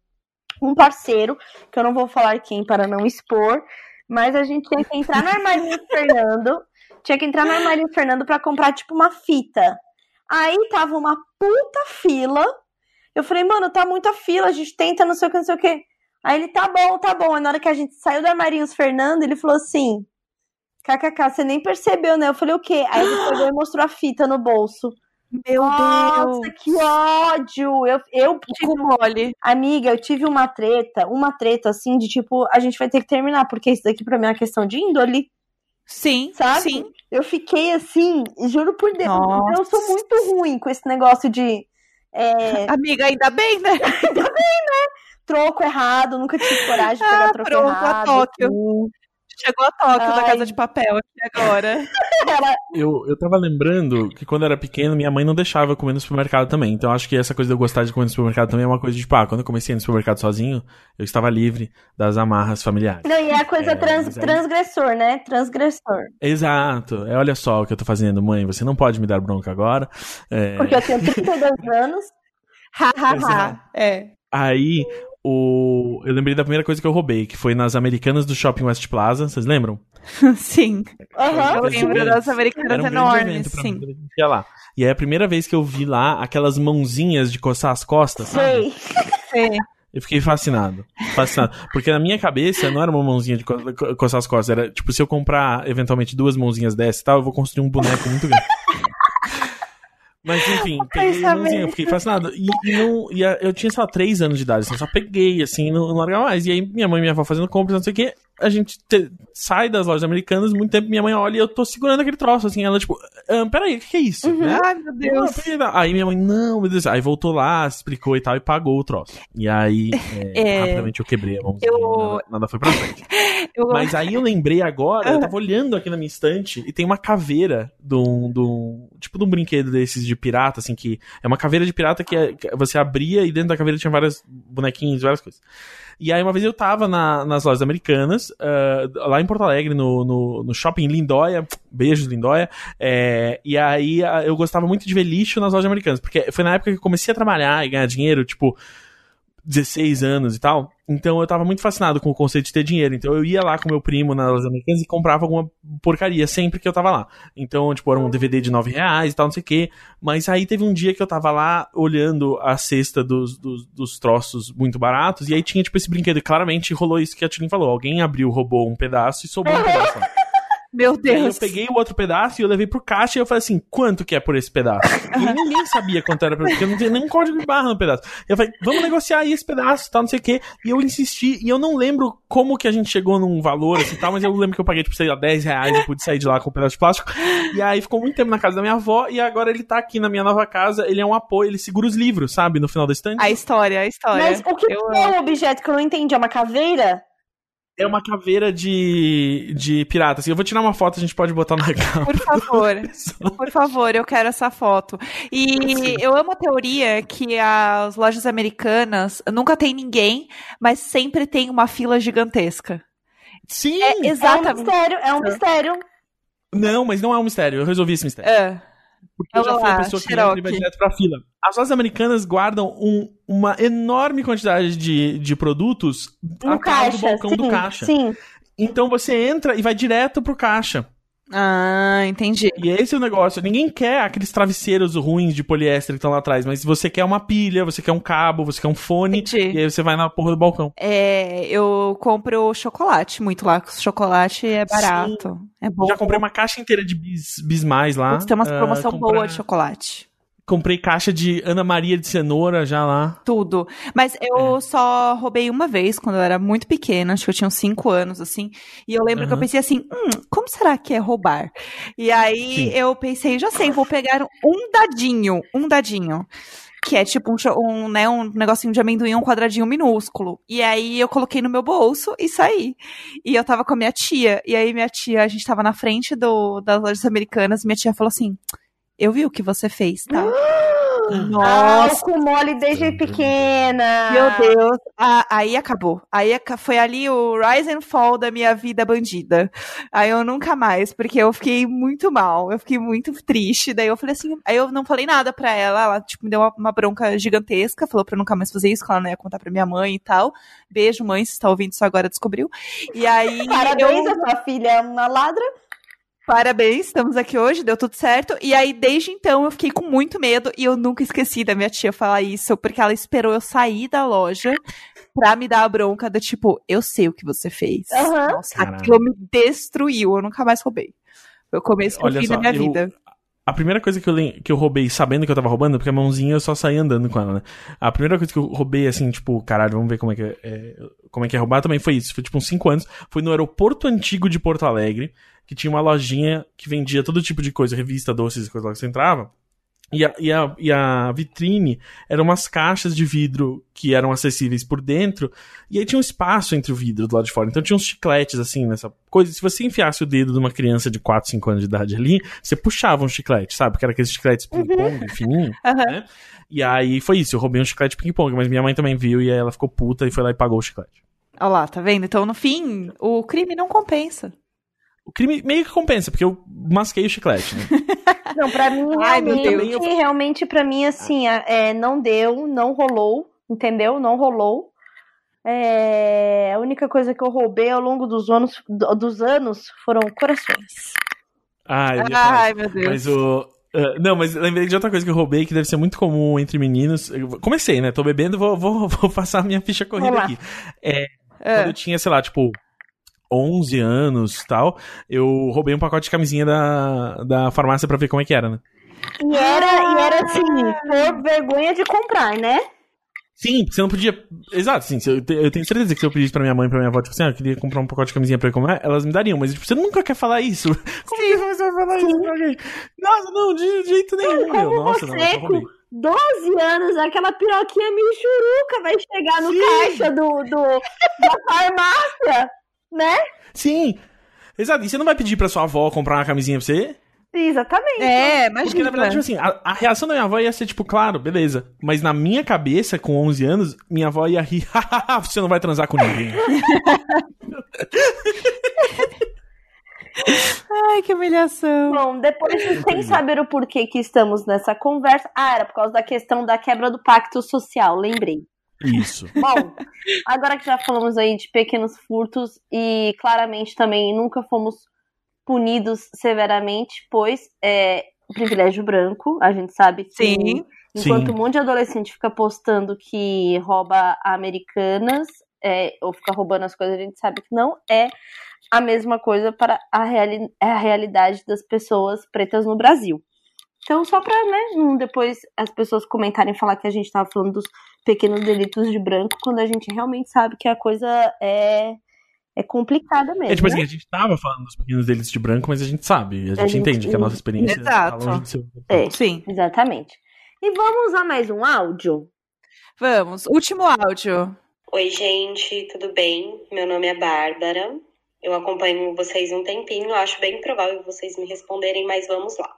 Um parceiro, que eu não vou falar quem para não expor, mas a gente tinha que entrar no armarinho do Fernando, tinha que entrar no armarinho do Fernando pra comprar, tipo, uma fita. Aí tava uma puta fila. Eu falei, mano, tá muita fila, a gente tenta não sei o que, não sei o que. Aí ele, tá bom, tá bom. Aí na hora que a gente saiu do armarinho do Fernando, ele falou assim: KKK, você nem percebeu, né? Eu falei, o quê? Aí ele pegou e mostrou a fita no bolso. Meu Nossa, Deus. que ódio! Eu, eu tive, mole. amiga, eu tive uma treta, uma treta assim, de tipo, a gente vai ter que terminar, porque isso daqui pra mim é uma questão de índole, Sim, sabe? sim. Eu fiquei assim, juro por Deus, Nossa. eu sou muito ruim com esse negócio de é, Amiga, ainda bem, né? troco errado, nunca tive coragem de pegar Ah, troco pronto, a errado. Tóquio. assim. Chegou a Tóquio da. Casa de Papel aqui agora. Eu, eu tava lembrando que quando eu era pequeno, minha mãe não deixava eu comer no supermercado também. Então acho que essa coisa de eu gostar de comer no supermercado também é uma coisa de, tipo, ah, quando eu comecei no supermercado sozinho, eu estava livre das amarras familiares. Não, e é a coisa É, trans- transgressor, né? Transgressor. Exato. É, olha só o que eu tô fazendo, mãe. Você não pode me dar bronca agora. É, Porque eu tenho 32 anos. Ha, ha, ha. É. Aí, o... eu lembrei da primeira coisa que eu roubei, que foi nas Americanas do Shopping West Plaza. Vocês lembram? Sim. Aham. Eu lembro das americanas um enormes, sim. mim, lá. E aí a primeira vez que eu vi lá aquelas mãozinhas de coçar as costas, sabe? Sei. Sim. Eu fiquei fascinado. Fascinado. Porque na minha cabeça não era uma mãozinha de co co- coçar as costas. Era tipo, se eu comprar eventualmente duas mãozinhas dessa e tal, eu vou construir um boneco muito grande. Mas enfim, peguei mãozinha, eu fiquei fascinado. E, e não, e a- eu tinha, sei lá, três anos de idade, assim, só peguei, assim, não, não largava mais. E aí minha mãe e minha avó fazendo compras, não sei o quê. A gente te- sai das lojas americanas, muito tempo minha mãe olha e eu tô segurando aquele troço, assim, ela tipo, ah, peraí, o que, é isso? Né? Ai, meu Deus. Ah. Aí minha mãe, não, meu Deus. Aí voltou lá, explicou e tal, e pagou o troço. E aí, é, É. rapidamente eu quebrei a mãozinha, Eu- nada, nada foi pra frente. Eu- Mas aí eu lembrei agora, eu tava olhando aqui na minha estante, e tem uma caveira de um, de um- tipo de um brinquedo desses de pirata, assim, que é uma caveira de pirata que, é- que você abria e dentro da caveira tinha vários bonequinhos, várias coisas. E aí uma vez eu tava na- nas lojas americanas, ah, lá em Porto Alegre, no, no, no shopping Lindóia, beijos Lindóia, é, e aí ah, eu gostava muito de ver lixo nas lojas americanas, porque foi na época que eu comecei a trabalhar e ganhar dinheiro, tipo, 16 anos e tal. Então eu tava muito fascinado com o conceito de ter dinheiro. Então eu ia lá com meu primo nas lojas americanas e comprava alguma porcaria sempre que eu tava lá. Então, tipo, era um DVD de 9 reais e tal, não sei o quê. Mas aí teve um dia que eu tava lá olhando a cesta dos, dos, dos troços muito baratos. E aí tinha, tipo, esse brinquedo. E claramente rolou isso que a Tilin falou. Alguém abriu, roubou um pedaço e sobrou um pedaço. Meu E aí eu Deus. peguei o outro pedaço e eu levei pro caixa e eu falei assim, quanto que é por esse pedaço? E ninguém sabia quanto era, porque não tinha nenhum código de barra no pedaço. E eu falei, vamos negociar aí esse pedaço, tal, não sei o quê. E eu insisti, e eu não lembro como que a gente chegou num valor assim tal, mas eu lembro que eu paguei, tipo, sei lá, 10 reais e pude sair de lá com um pedaço de plástico. E aí ficou muito tempo na casa da minha avó, e agora ele tá aqui na minha nova casa, ele é um apoio, ele segura os livros, sabe, no final da estante. A história, a história. Mas o que, Eu que é o objeto que eu não entendi? É uma caveira? É uma caveira de, de pirata, assim. Eu vou tirar uma foto, a gente pode botar na capa. Por favor, por favor, eu quero essa foto. E eu amo a teoria que as lojas americanas nunca tem ninguém, mas sempre tem uma fila gigantesca. Sim! É É um exatamente. mistério, é um mistério. Não, mas não é um mistério, eu resolvi esse mistério. É. Porque eu já fui a pessoa que entra e vai direto pra fila. As lojas americanas guardam um- uma enorme quantidade de, de produtos No atrás do caixa. balcão sim, do caixa. Sim. Então você entra e vai direto pro caixa. Ah, entendi. E esse é o negócio. Ninguém quer aqueles travesseiros ruins de poliéster que estão lá atrás, mas você quer uma pilha, você quer um cabo, você quer um fone, Entendi. e aí você vai na porra do balcão. É, eu compro chocolate muito lá. Chocolate é barato. É bom. Já comprei uma caixa inteira de bis, bismais lá. Putz, tem uma Ah, promoção comprar- boa de chocolate. Comprei caixa de Ana Maria de cenoura já lá. Tudo. Mas É. eu só roubei uma vez, quando eu era muito pequena, acho que eu tinha uns 5 anos, assim. E eu lembro que eu pensei assim, hum, como será que é roubar? E aí Sim. eu pensei, já sei, vou pegar um dadinho, um dadinho. Que é tipo um, um, né, um negocinho de amendoim, um quadradinho minúsculo. E aí eu coloquei no meu bolso e saí. E eu tava com a minha tia. E aí minha tia, a gente tava na frente do, das lojas americanas, e minha tia falou assim: Eu vi o que você fez, tá? Nossa! Álcool mole desde pequena. Meu Deus, Ah, aí acabou. Aí foi ali o rise and fall da minha vida bandida. Aí eu nunca mais, porque eu fiquei muito mal, eu fiquei muito triste. Daí eu falei assim, aí eu não falei nada pra ela, ela tipo me deu uma, uma bronca gigantesca, falou pra eu nunca mais fazer isso, que ela não ia contar pra minha mãe e tal. Beijo, mãe, se tá ouvindo isso agora, descobriu. E aí Parabéns, eu... a sua filha é uma ladra. Parabéns, estamos aqui hoje, deu tudo certo. E aí, desde então, eu fiquei com muito medo e eu nunca esqueci da minha tia falar isso, porque ela esperou eu sair da loja pra me dar a bronca do tipo, eu sei o que você fez. Aham. Nossa, aquilo me destruiu, eu nunca mais roubei. Foi o começo que eu fim só, da minha eu- vida. A primeira coisa que eu, que eu roubei sabendo que eu tava roubando, porque a mãozinha eu só saí andando com ela, né? A primeira coisa que eu roubei, assim, tipo, caralho, vamos ver como é que é, é, como é, que é roubar, também foi isso. Foi tipo uns 5 anos. Foi no aeroporto antigo de Porto Alegre, que tinha uma lojinha que vendia todo tipo de coisa, revista, doces e coisa lá que você entrava. E a, e, a, e a vitrine eram umas caixas de vidro que eram acessíveis por dentro, e aí tinha um espaço entre o vidro do lado de fora. Então tinha uns chicletes, assim, nessa coisa. Se você enfiasse o dedo de uma criança de 4, 5 anos de idade ali, você puxava um chiclete, sabe? Que era aqueles chicletes ping-pong, fininho, né? E aí foi isso, eu roubei um chiclete ping-pong, mas minha mãe também viu e aí ela ficou puta e foi lá e pagou o chiclete. Olha lá, tá vendo? Então, no fim, o crime não compensa. O crime meio que compensa, porque eu masquei o chiclete, né? Não, pra mim, Ai, realmente, realmente, pra mim, assim, a- é, não deu, não rolou, entendeu? Não rolou. É, a única coisa que eu roubei ao longo dos anos, do- dos anos foram corações. Ah, falar Ai, meu Deus. Mas o. ah, não, mas lembrei de outra coisa que eu roubei que deve ser muito comum entre meninos. Eu comecei, né? Tô bebendo, vou, vou, vou passar a minha ficha corrida Vamos lá. aqui. É, Ah. Quando eu tinha, sei lá, tipo, 11 anos tal, eu roubei um pacote de camisinha da, da farmácia pra ver como é que era, né? E era, e era assim, por vergonha de comprar, né? Sim, porque você não podia. Exato, sim. Eu, te- eu tenho certeza que se eu pedisse pra minha mãe e pra minha avó, tipo assim, ah, eu queria comprar um pacote de camisinha pra eu comer, elas me dariam, mas tipo, você nunca quer falar isso. Como que você vai falar isso pra alguém? Nossa, não, de jeito nenhum, meu. Nossa, não, eu só você, roubei. com 12 anos, aquela piroquinha michuruca vai chegar no Sim. caixa do, do, da farmácia, né? Sim. Exato. E você não vai pedir pra sua avó comprar uma camisinha pra você? Exatamente. É, Porque, na verdade, tipo assim, a, a reação da minha avó ia ser, tipo, claro, beleza. Mas na minha cabeça, com 11 anos, minha avó ia rir, você não vai transar com ninguém. Ai, que humilhação. Bom, depois de sem saber o porquê que estamos nessa conversa. Ah, era por causa da questão da quebra do pacto social, lembrei. Isso. Bom, agora que já falamos aí de pequenos furtos e claramente também nunca fomos punidos severamente, pois é privilégio branco, a gente sabe que Sim. enquanto Sim. um monte de adolescente fica postando que rouba americanas é, ou fica roubando as coisas, a gente sabe que não é a mesma coisa para a, reali a realidade das pessoas pretas no Brasil. Então, só pra, né, não depois as pessoas comentarem e falar que a gente tava falando dos pequenos delitos de branco, quando a gente realmente sabe que a coisa é, é complicada mesmo. É tipo assim, né? a gente tava falando dos pequenos deles de branco, mas a gente sabe, a gente, A gente- entende que a nossa experiência Exato. tá longe de ser. É, Sim. exatamente. E vamos a mais um áudio? Vamos. Último áudio. Oi, gente, tudo bem? Meu nome é Bárbara. Eu acompanho vocês um tempinho, acho bem provável vocês me responderem, mas vamos lá.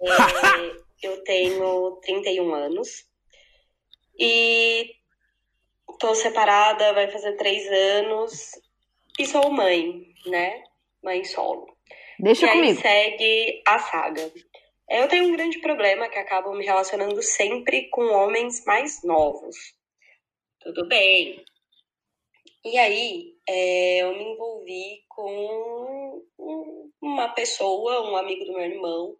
É, eu tenho 31 anos e tô separada, vai fazer três anos e sou mãe, né? Mãe solo. Deixa e aí comigo. segue a saga. Eu tenho um grande problema que acabo me relacionando sempre com homens mais novos. Tudo bem. E aí, é, eu me envolvi com um- uma pessoa, um amigo do meu irmão.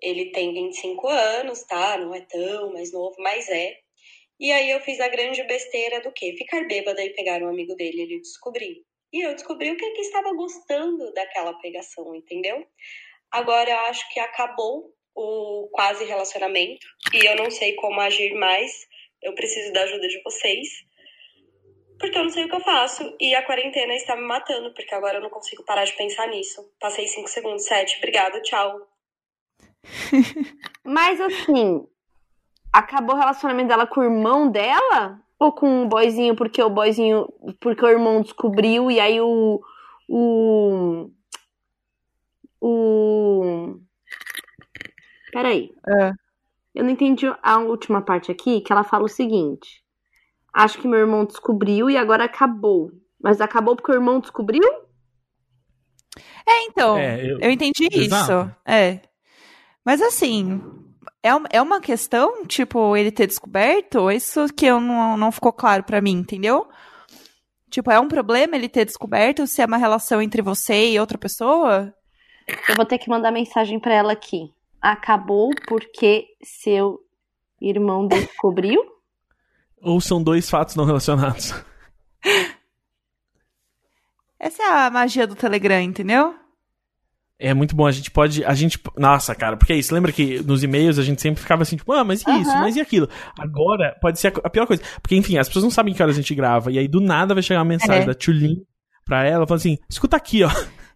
Ele tem 25 anos, tá? Não é tão mais novo, mas é. E aí eu fiz a grande besteira do quê? Ficar bêbada e pegar um amigo dele, ele descobri. E eu descobri o que que estava gostando daquela pegação, entendeu? Agora eu acho que acabou o quase relacionamento e eu não sei como agir mais. Eu preciso da ajuda de vocês. Porque eu não sei o que eu faço e a quarentena está me matando, porque agora eu não consigo parar de pensar nisso. Passei cinco segundos, sete. Obrigada, tchau. Mas assim, acabou o relacionamento dela com o irmão dela? Ou com o boyzinho, porque o boyzinho. Porque o irmão descobriu e aí o. O. O. Peraí. É. Eu não entendi a última parte aqui, que ela fala o seguinte. Acho que meu irmão descobriu e agora acabou. Mas acabou porque o irmão descobriu? É, então. É, eu- eu... entendi Exato. isso. É. Mas assim. É, é uma questão, tipo, ele ter descoberto? Isso que eu não, não ficou claro pra mim, entendeu? Tipo, é um problema ele ter descoberto se é uma relação entre você e outra pessoa? Eu vou ter que mandar mensagem pra ela aqui. Acabou porque seu irmão descobriu? Ou são dois fatos não relacionados. Essa é a magia do Telegram, entendeu? É muito bom, a gente pode. A gente. Nossa, cara, porque é isso. Lembra que nos e-mails a gente sempre ficava assim, tipo, ah, mas e isso, Aham. mas e aquilo? Agora pode ser a, a pior coisa. Porque, enfim, as pessoas não sabem que horas a gente grava. E aí do nada vai chegar uma mensagem É. da Tulin pra ela, falando assim: escuta aqui, ó.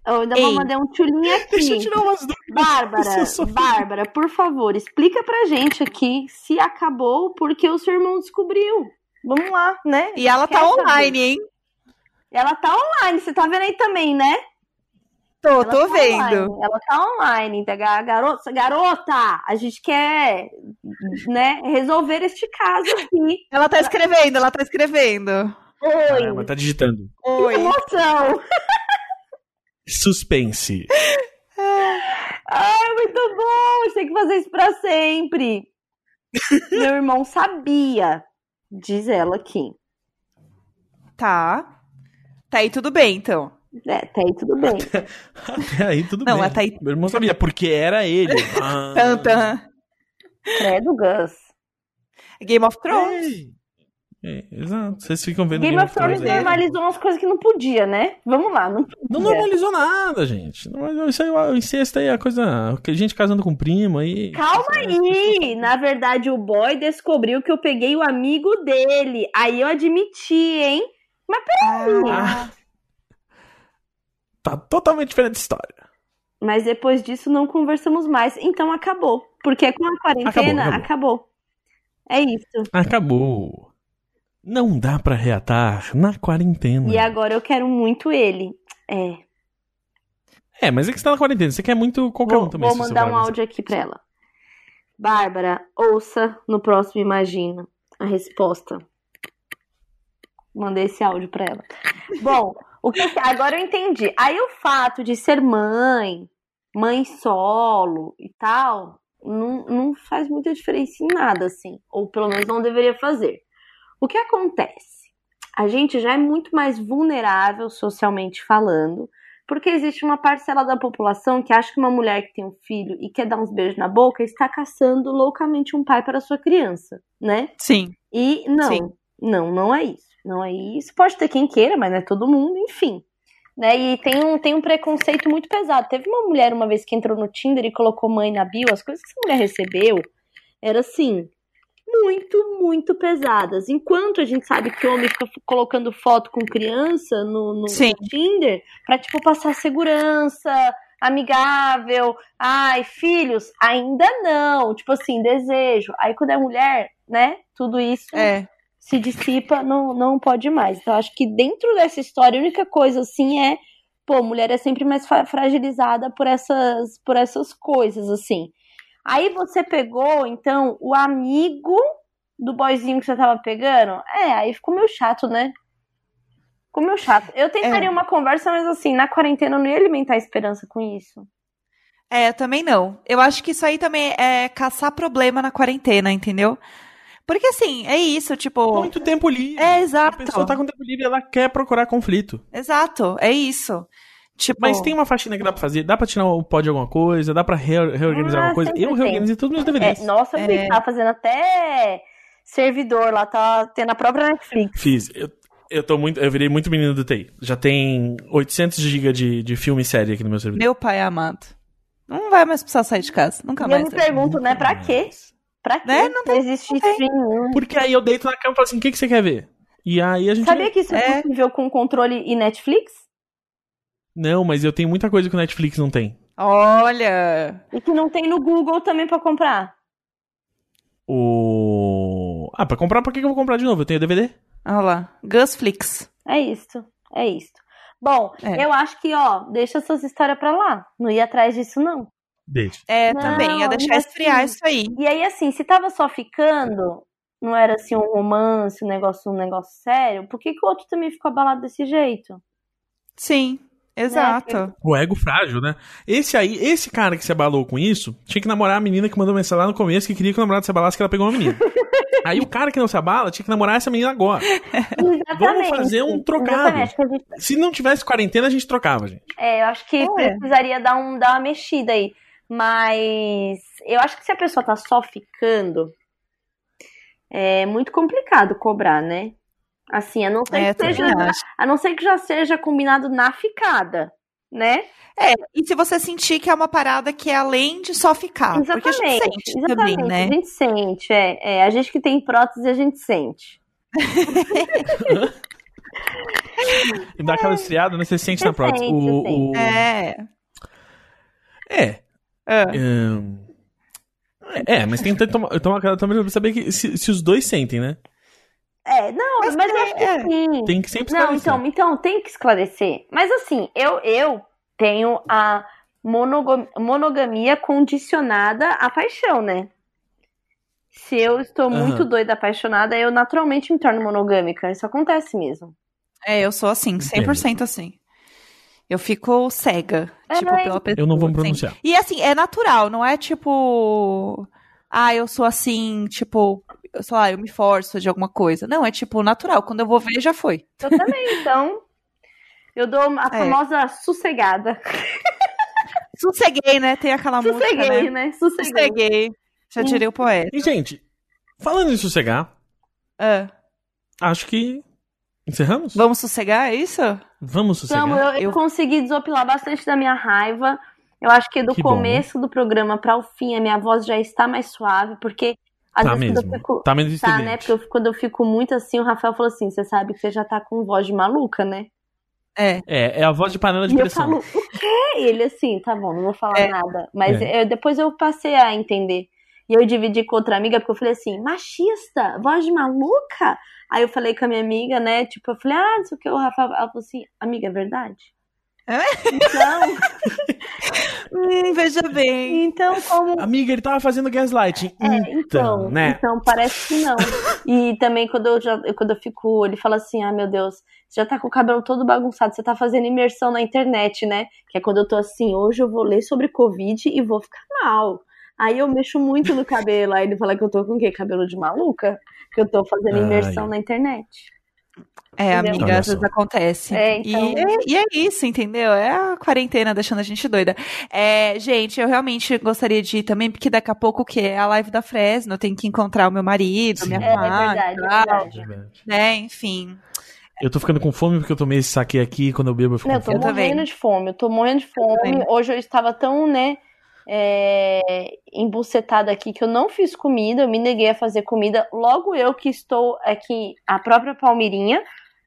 Eu ainda Ei. vou mandar um tchulinho aqui. Deixa eu tirar umas dúvidas. Bárbara, Bárbara, por favor, explica pra gente aqui se acabou porque o seu irmão descobriu. Vamos lá, né? E ela tá Quer saber? online, hein? Ela tá online, você tá vendo aí também, né? Tô, Ela tô tá vendo. online, ela tá online. Tá, ga- garota, garota, a gente quer né, resolver este caso aqui. Ela tá escrevendo, ela tá escrevendo. Oi, mas tá digitando. Oi. emoção. Suspense. Ai, muito bom, a gente tem que fazer isso pra sempre. Meu irmão sabia, diz ela aqui. Tá. Tá aí tudo bem, então. É, até aí tudo bem. Até aí tudo Não, bem. até aí- Meu irmão sabia, porque era ele. Ah. Tan, tan. Credo, Gus. Game of Thrones. Ei. É, exato. Vocês ficam vendo Game of Thrones aí. normalizou umas coisas que não podia, né? Vamos lá, não Não normalizou nada, gente. Isso aí, o incesto aí é a coisa. Gente casando com primo aí. Calma aí! Na verdade, o boy descobriu que eu peguei o amigo dele. Aí eu admiti, hein? Mas peraí. Ah. Tá totalmente diferente de história. Mas depois disso não conversamos mais. Então acabou. Porque com a quarentena, Acabou, acabou. É isso. Acabou. Não dá pra reatar na quarentena. E agora eu quero muito ele. É. É, mas é que você tá na quarentena. Você quer muito qualquer Vou, um também. vou mandar um áudio aqui pra ela. Bárbara, ouça no próximo Imagina a resposta. Mandei esse áudio pra ela. Bom, o que agora eu entendi. Aí o fato de ser mãe, mãe solo e tal, não, não faz muita diferença em nada, assim. Ou pelo menos não deveria fazer. O que acontece? A gente já é muito mais vulnerável socialmente falando, porque existe uma parcela da população que acha que uma mulher que tem um filho e quer dar uns beijos na boca está caçando loucamente um pai para sua criança, né? Sim. E não, Sim. não, não é isso. Não é isso. Pode ter quem queira, mas não é todo mundo, enfim. Né? E tem um, tem um preconceito muito pesado. Teve uma mulher uma vez que entrou no Tinder e colocou mãe na bio, as coisas que essa mulher recebeu era assim, muito, muito pesadas. Enquanto a gente sabe que o homem fica colocando foto com criança no, no- Tinder pra, tipo, passar segurança, amigável. Ai, filhos, ainda não. Tipo assim, desejo. Aí quando é mulher, né? Tudo isso É. se dissipa, não, não pode mais. Então, acho que dentro dessa história, a única coisa assim é, pô, mulher é sempre mais fragilizada por essas, por essas coisas, assim. Aí você pegou, então, o amigo do boyzinho que você tava pegando? É, aí ficou meio chato, né? Ficou meio chato. Eu tentaria É. uma conversa, mas assim, na quarentena eu não ia alimentar esperança com isso. É, eu também não. Eu acho que isso aí também é caçar problema na quarentena, entendeu? Porque assim, é isso, tipo. Muito tempo livre. É, A exato. pessoa tá com tempo livre, ela quer procurar conflito. Exato, é isso. Tipo. Mas tem uma faxina que dá pra fazer, dá pra tirar o pó de alguma coisa, dá pra re- reorganizar Ah, alguma coisa. Eu tem. reorganizei todos os meus DVDs. É, nossa, eu É. tava fazendo até servidor lá, tá tendo a própria Netflix. Fiz. Eu, eu tô muito. Eu virei muito menino do TI. Já tem 800 GB de, de filme e série aqui no meu servidor. Meu pai amado. Não vai mais precisar sair de casa. Nunca E eu mais. me né? pergunto, né, pra quê? Pra quê? Né? Não Não existe stream nenhum. Porque aí eu deito na cama e falo assim: o que, que você quer ver? E aí a gente. Sabia que isso é É. possível com controle e Netflix? Não, mas eu tenho muita coisa que o Netflix não tem. Olha. E que não tem no Google também pra comprar. O. Ah, pra comprar, pra que que eu vou comprar de novo? Eu tenho DVD? Olha lá. Gusflix. É isso, é isso. Bom, É. eu acho que, ó, deixa essas histórias pra lá. Não ia atrás disso, não. Deixa. É, Não, também. Ia deixar esfriar assim- isso aí. E aí, assim, se tava só ficando, não era assim um romance, um negócio, um negócio sério, por que, que o outro também ficou abalado desse jeito? Sim, exato. O ego frágil, né? Esse aí, esse cara que se abalou com isso, tinha que namorar a menina que mandou mensagem lá no começo que queria que o namorado se abalasse que ela pegou uma menina. aí o cara que não se abala tinha que namorar essa menina agora. Exatamente. fazer um trocado. Gente- Se não tivesse quarentena, a gente trocava, gente. É, eu acho que precisaria dar, um, dar uma mexida aí. Mas eu acho que se a pessoa tá só ficando, é muito complicado cobrar, né? Assim, a não ser, É, que, seja, a não ser que já seja combinado na ficada, né? É, e se você sentir que é uma parada que é além de só ficar. Ah, Porque a gente exatamente, sente exatamente. também, né? A gente sente, é, é. A gente que tem prótese, a gente sente. Dá aquela esfriada, né? Você sente Você na prótese. sente, O, o- É. É. Ah. É, mas tem que tomar, tomar cuidado também pra saber que se, se os dois sentem, né? É, não, mas, Mas eu acho que é, sim. Tem que sempre Não, esclarecer. então, então tem que esclarecer. Mas assim, eu, eu tenho a monogamia condicionada à paixão, né? Se eu estou Aham. muito doida, apaixonada, eu naturalmente me torno monogâmica. Isso acontece mesmo. É, eu sou assim, 100% assim. Eu fico cega, É, tipo, mas- pela pessoa. Eu não vou me assim. pronunciar. E assim, é natural, não é tipo. Ah, eu sou assim, tipo, eu- sei lá, eu me forço de alguma coisa. Não, é tipo natural. Quando eu vou ver, já foi. Eu também, então. Eu dou a É. famosa sossegada. Sosseguei, né? Tem aquela música, Sosseguei, né? né? Sosseguei. Sosseguei. Já diria o poeta. E, gente, falando em sossegar, Ah, acho que encerramos? vamos sossegar, é isso? Vamos sossegar? Então, eu, eu Eu- consegui desopilar bastante da minha raiva. Eu acho que do Que bom. começo do programa para o fim, a minha voz já está mais suave, porque às Tá vezes quando mesmo. eu fico. Tá menos Tá, né? Porque eu- quando eu fico muito assim, o Rafael falou assim: você sabe que você já tá com voz de maluca, né? É. É, é a voz de panela de E eu pressão. falo, o quê? E ele assim, tá bom, não vou falar É. nada. Mas É. eu- depois eu passei a entender. E eu dividi com outra amiga, porque eu falei assim, machista, voz de maluca? Aí eu falei com a minha amiga, né? Tipo, eu falei, ah, não sei o que, o Rafael. Ela falou assim, amiga, é verdade? É? Então, Hum, veja bem. então, como. Amiga, ele tava fazendo gaslighting. É, então, então, né? então parece que não. E também quando eu já quando eu fico, ele fala assim: "Ah, meu Deus, você já tá com o cabelo todo bagunçado, você tá fazendo imersão na internet, né?" Que é quando eu tô assim, hoje eu vou ler sobre covid e vou ficar mal. Aí eu mexo muito no cabelo, aí ele fala que eu tô com o quê? Cabelo de maluca? Que eu tô fazendo Ai. imersão na internet. É, Entendeu? amiga, Olha às vezes acontece. É, então- e, é, e é isso, entendeu? É a quarentena deixando a gente doida. É, gente, eu realmente gostaria de ir também, porque daqui a pouco o quê? É a live da Fresno, eu tenho que encontrar o meu marido, Sim. me É, é arrumar, verdade, é verdade. Né? Enfim. Eu tô ficando com fome porque eu tomei esse saque aqui e quando eu bebo eu fico Não, eu com tô Eu fome. também. morrendo de fome, eu tô morrendo de fome. Hoje eu estava tão, né, é, embucetada aqui que eu não fiz comida, eu me neguei a fazer comida. Logo eu que estou aqui, a própria Palmeirinha,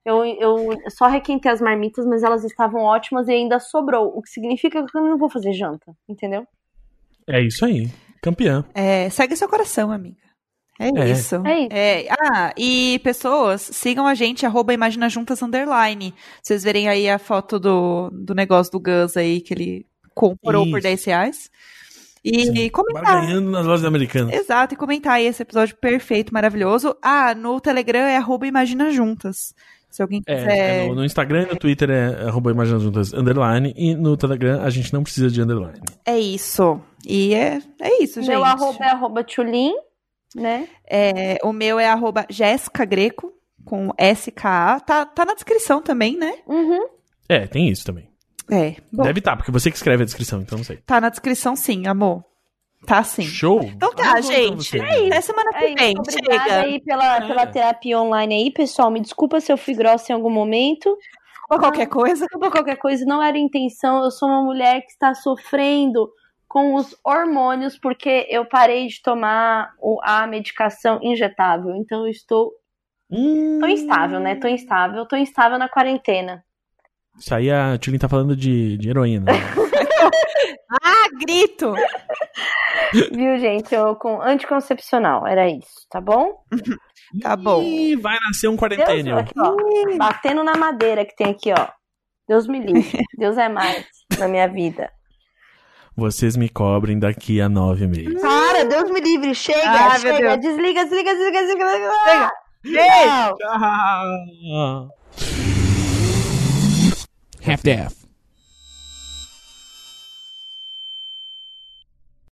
eu, eu só requentei as marmitas, mas elas estavam ótimas e ainda sobrou, o que significa que eu não vou fazer janta, entendeu? É isso aí. Campeã. É, segue seu coração, amiga. É, É. isso. É isso. É, ah, e pessoas, sigam a gente, arroba Imagina Juntas Underline. Vocês verem aí a foto do, do negócio do Gus aí, que ele comprou por Isso. 10 reais. E Sim. comentar. Barganhando nas lojas americanas. Exato, e comentar aí esse episódio perfeito, maravilhoso. Ah, no Telegram é arroba Imagina Juntas. Se alguém É, quiser. é no, no Instagram e no Twitter é arroba Imagina Juntas underline e no Telegram a gente não precisa de underline. É isso. E é, é isso, gente. Meu arroba é arroba tchulin, né? É, o meu é arroba Jéssica Greco, com SKA. Tá, tá na descrição também, né? Uhum. É, tem isso também. É. Bom, Deve estar, porque você que escreve a descrição, então não sei. tá na descrição sim, amor. Tá sim. Show! Então tá, então, gente. você. Até semana que É isso, vem. obrigada Chega. aí pela, É. pela terapia online aí, pessoal. Me desculpa se eu fui grossa em algum momento. Ou qualquer coisa. Desculpa qualquer coisa, não era intenção. Eu sou uma mulher que está sofrendo com os hormônios porque eu parei de tomar o- a medicação injetável. Então eu estou. Hum, Tô instável, né? Tô instável. Tô instável na quarentena. Isso aí a Tulin tá falando de, de heroína. né? Ah, grito! Viu, gente? Eu com anticoncepcional. Era isso, tá bom? Tá bom. Ih, vai nascer um Deus, quarentênio. aqui, batendo na madeira que tem aqui, ó. Deus me livre. Deus é mais na minha vida. Vocês me cobrem daqui a nove meses. Para, Deus me livre. Chega, Ah, chega. Desliga, desliga, desliga, desliga. desliga. Tchau. Tchau! half daff.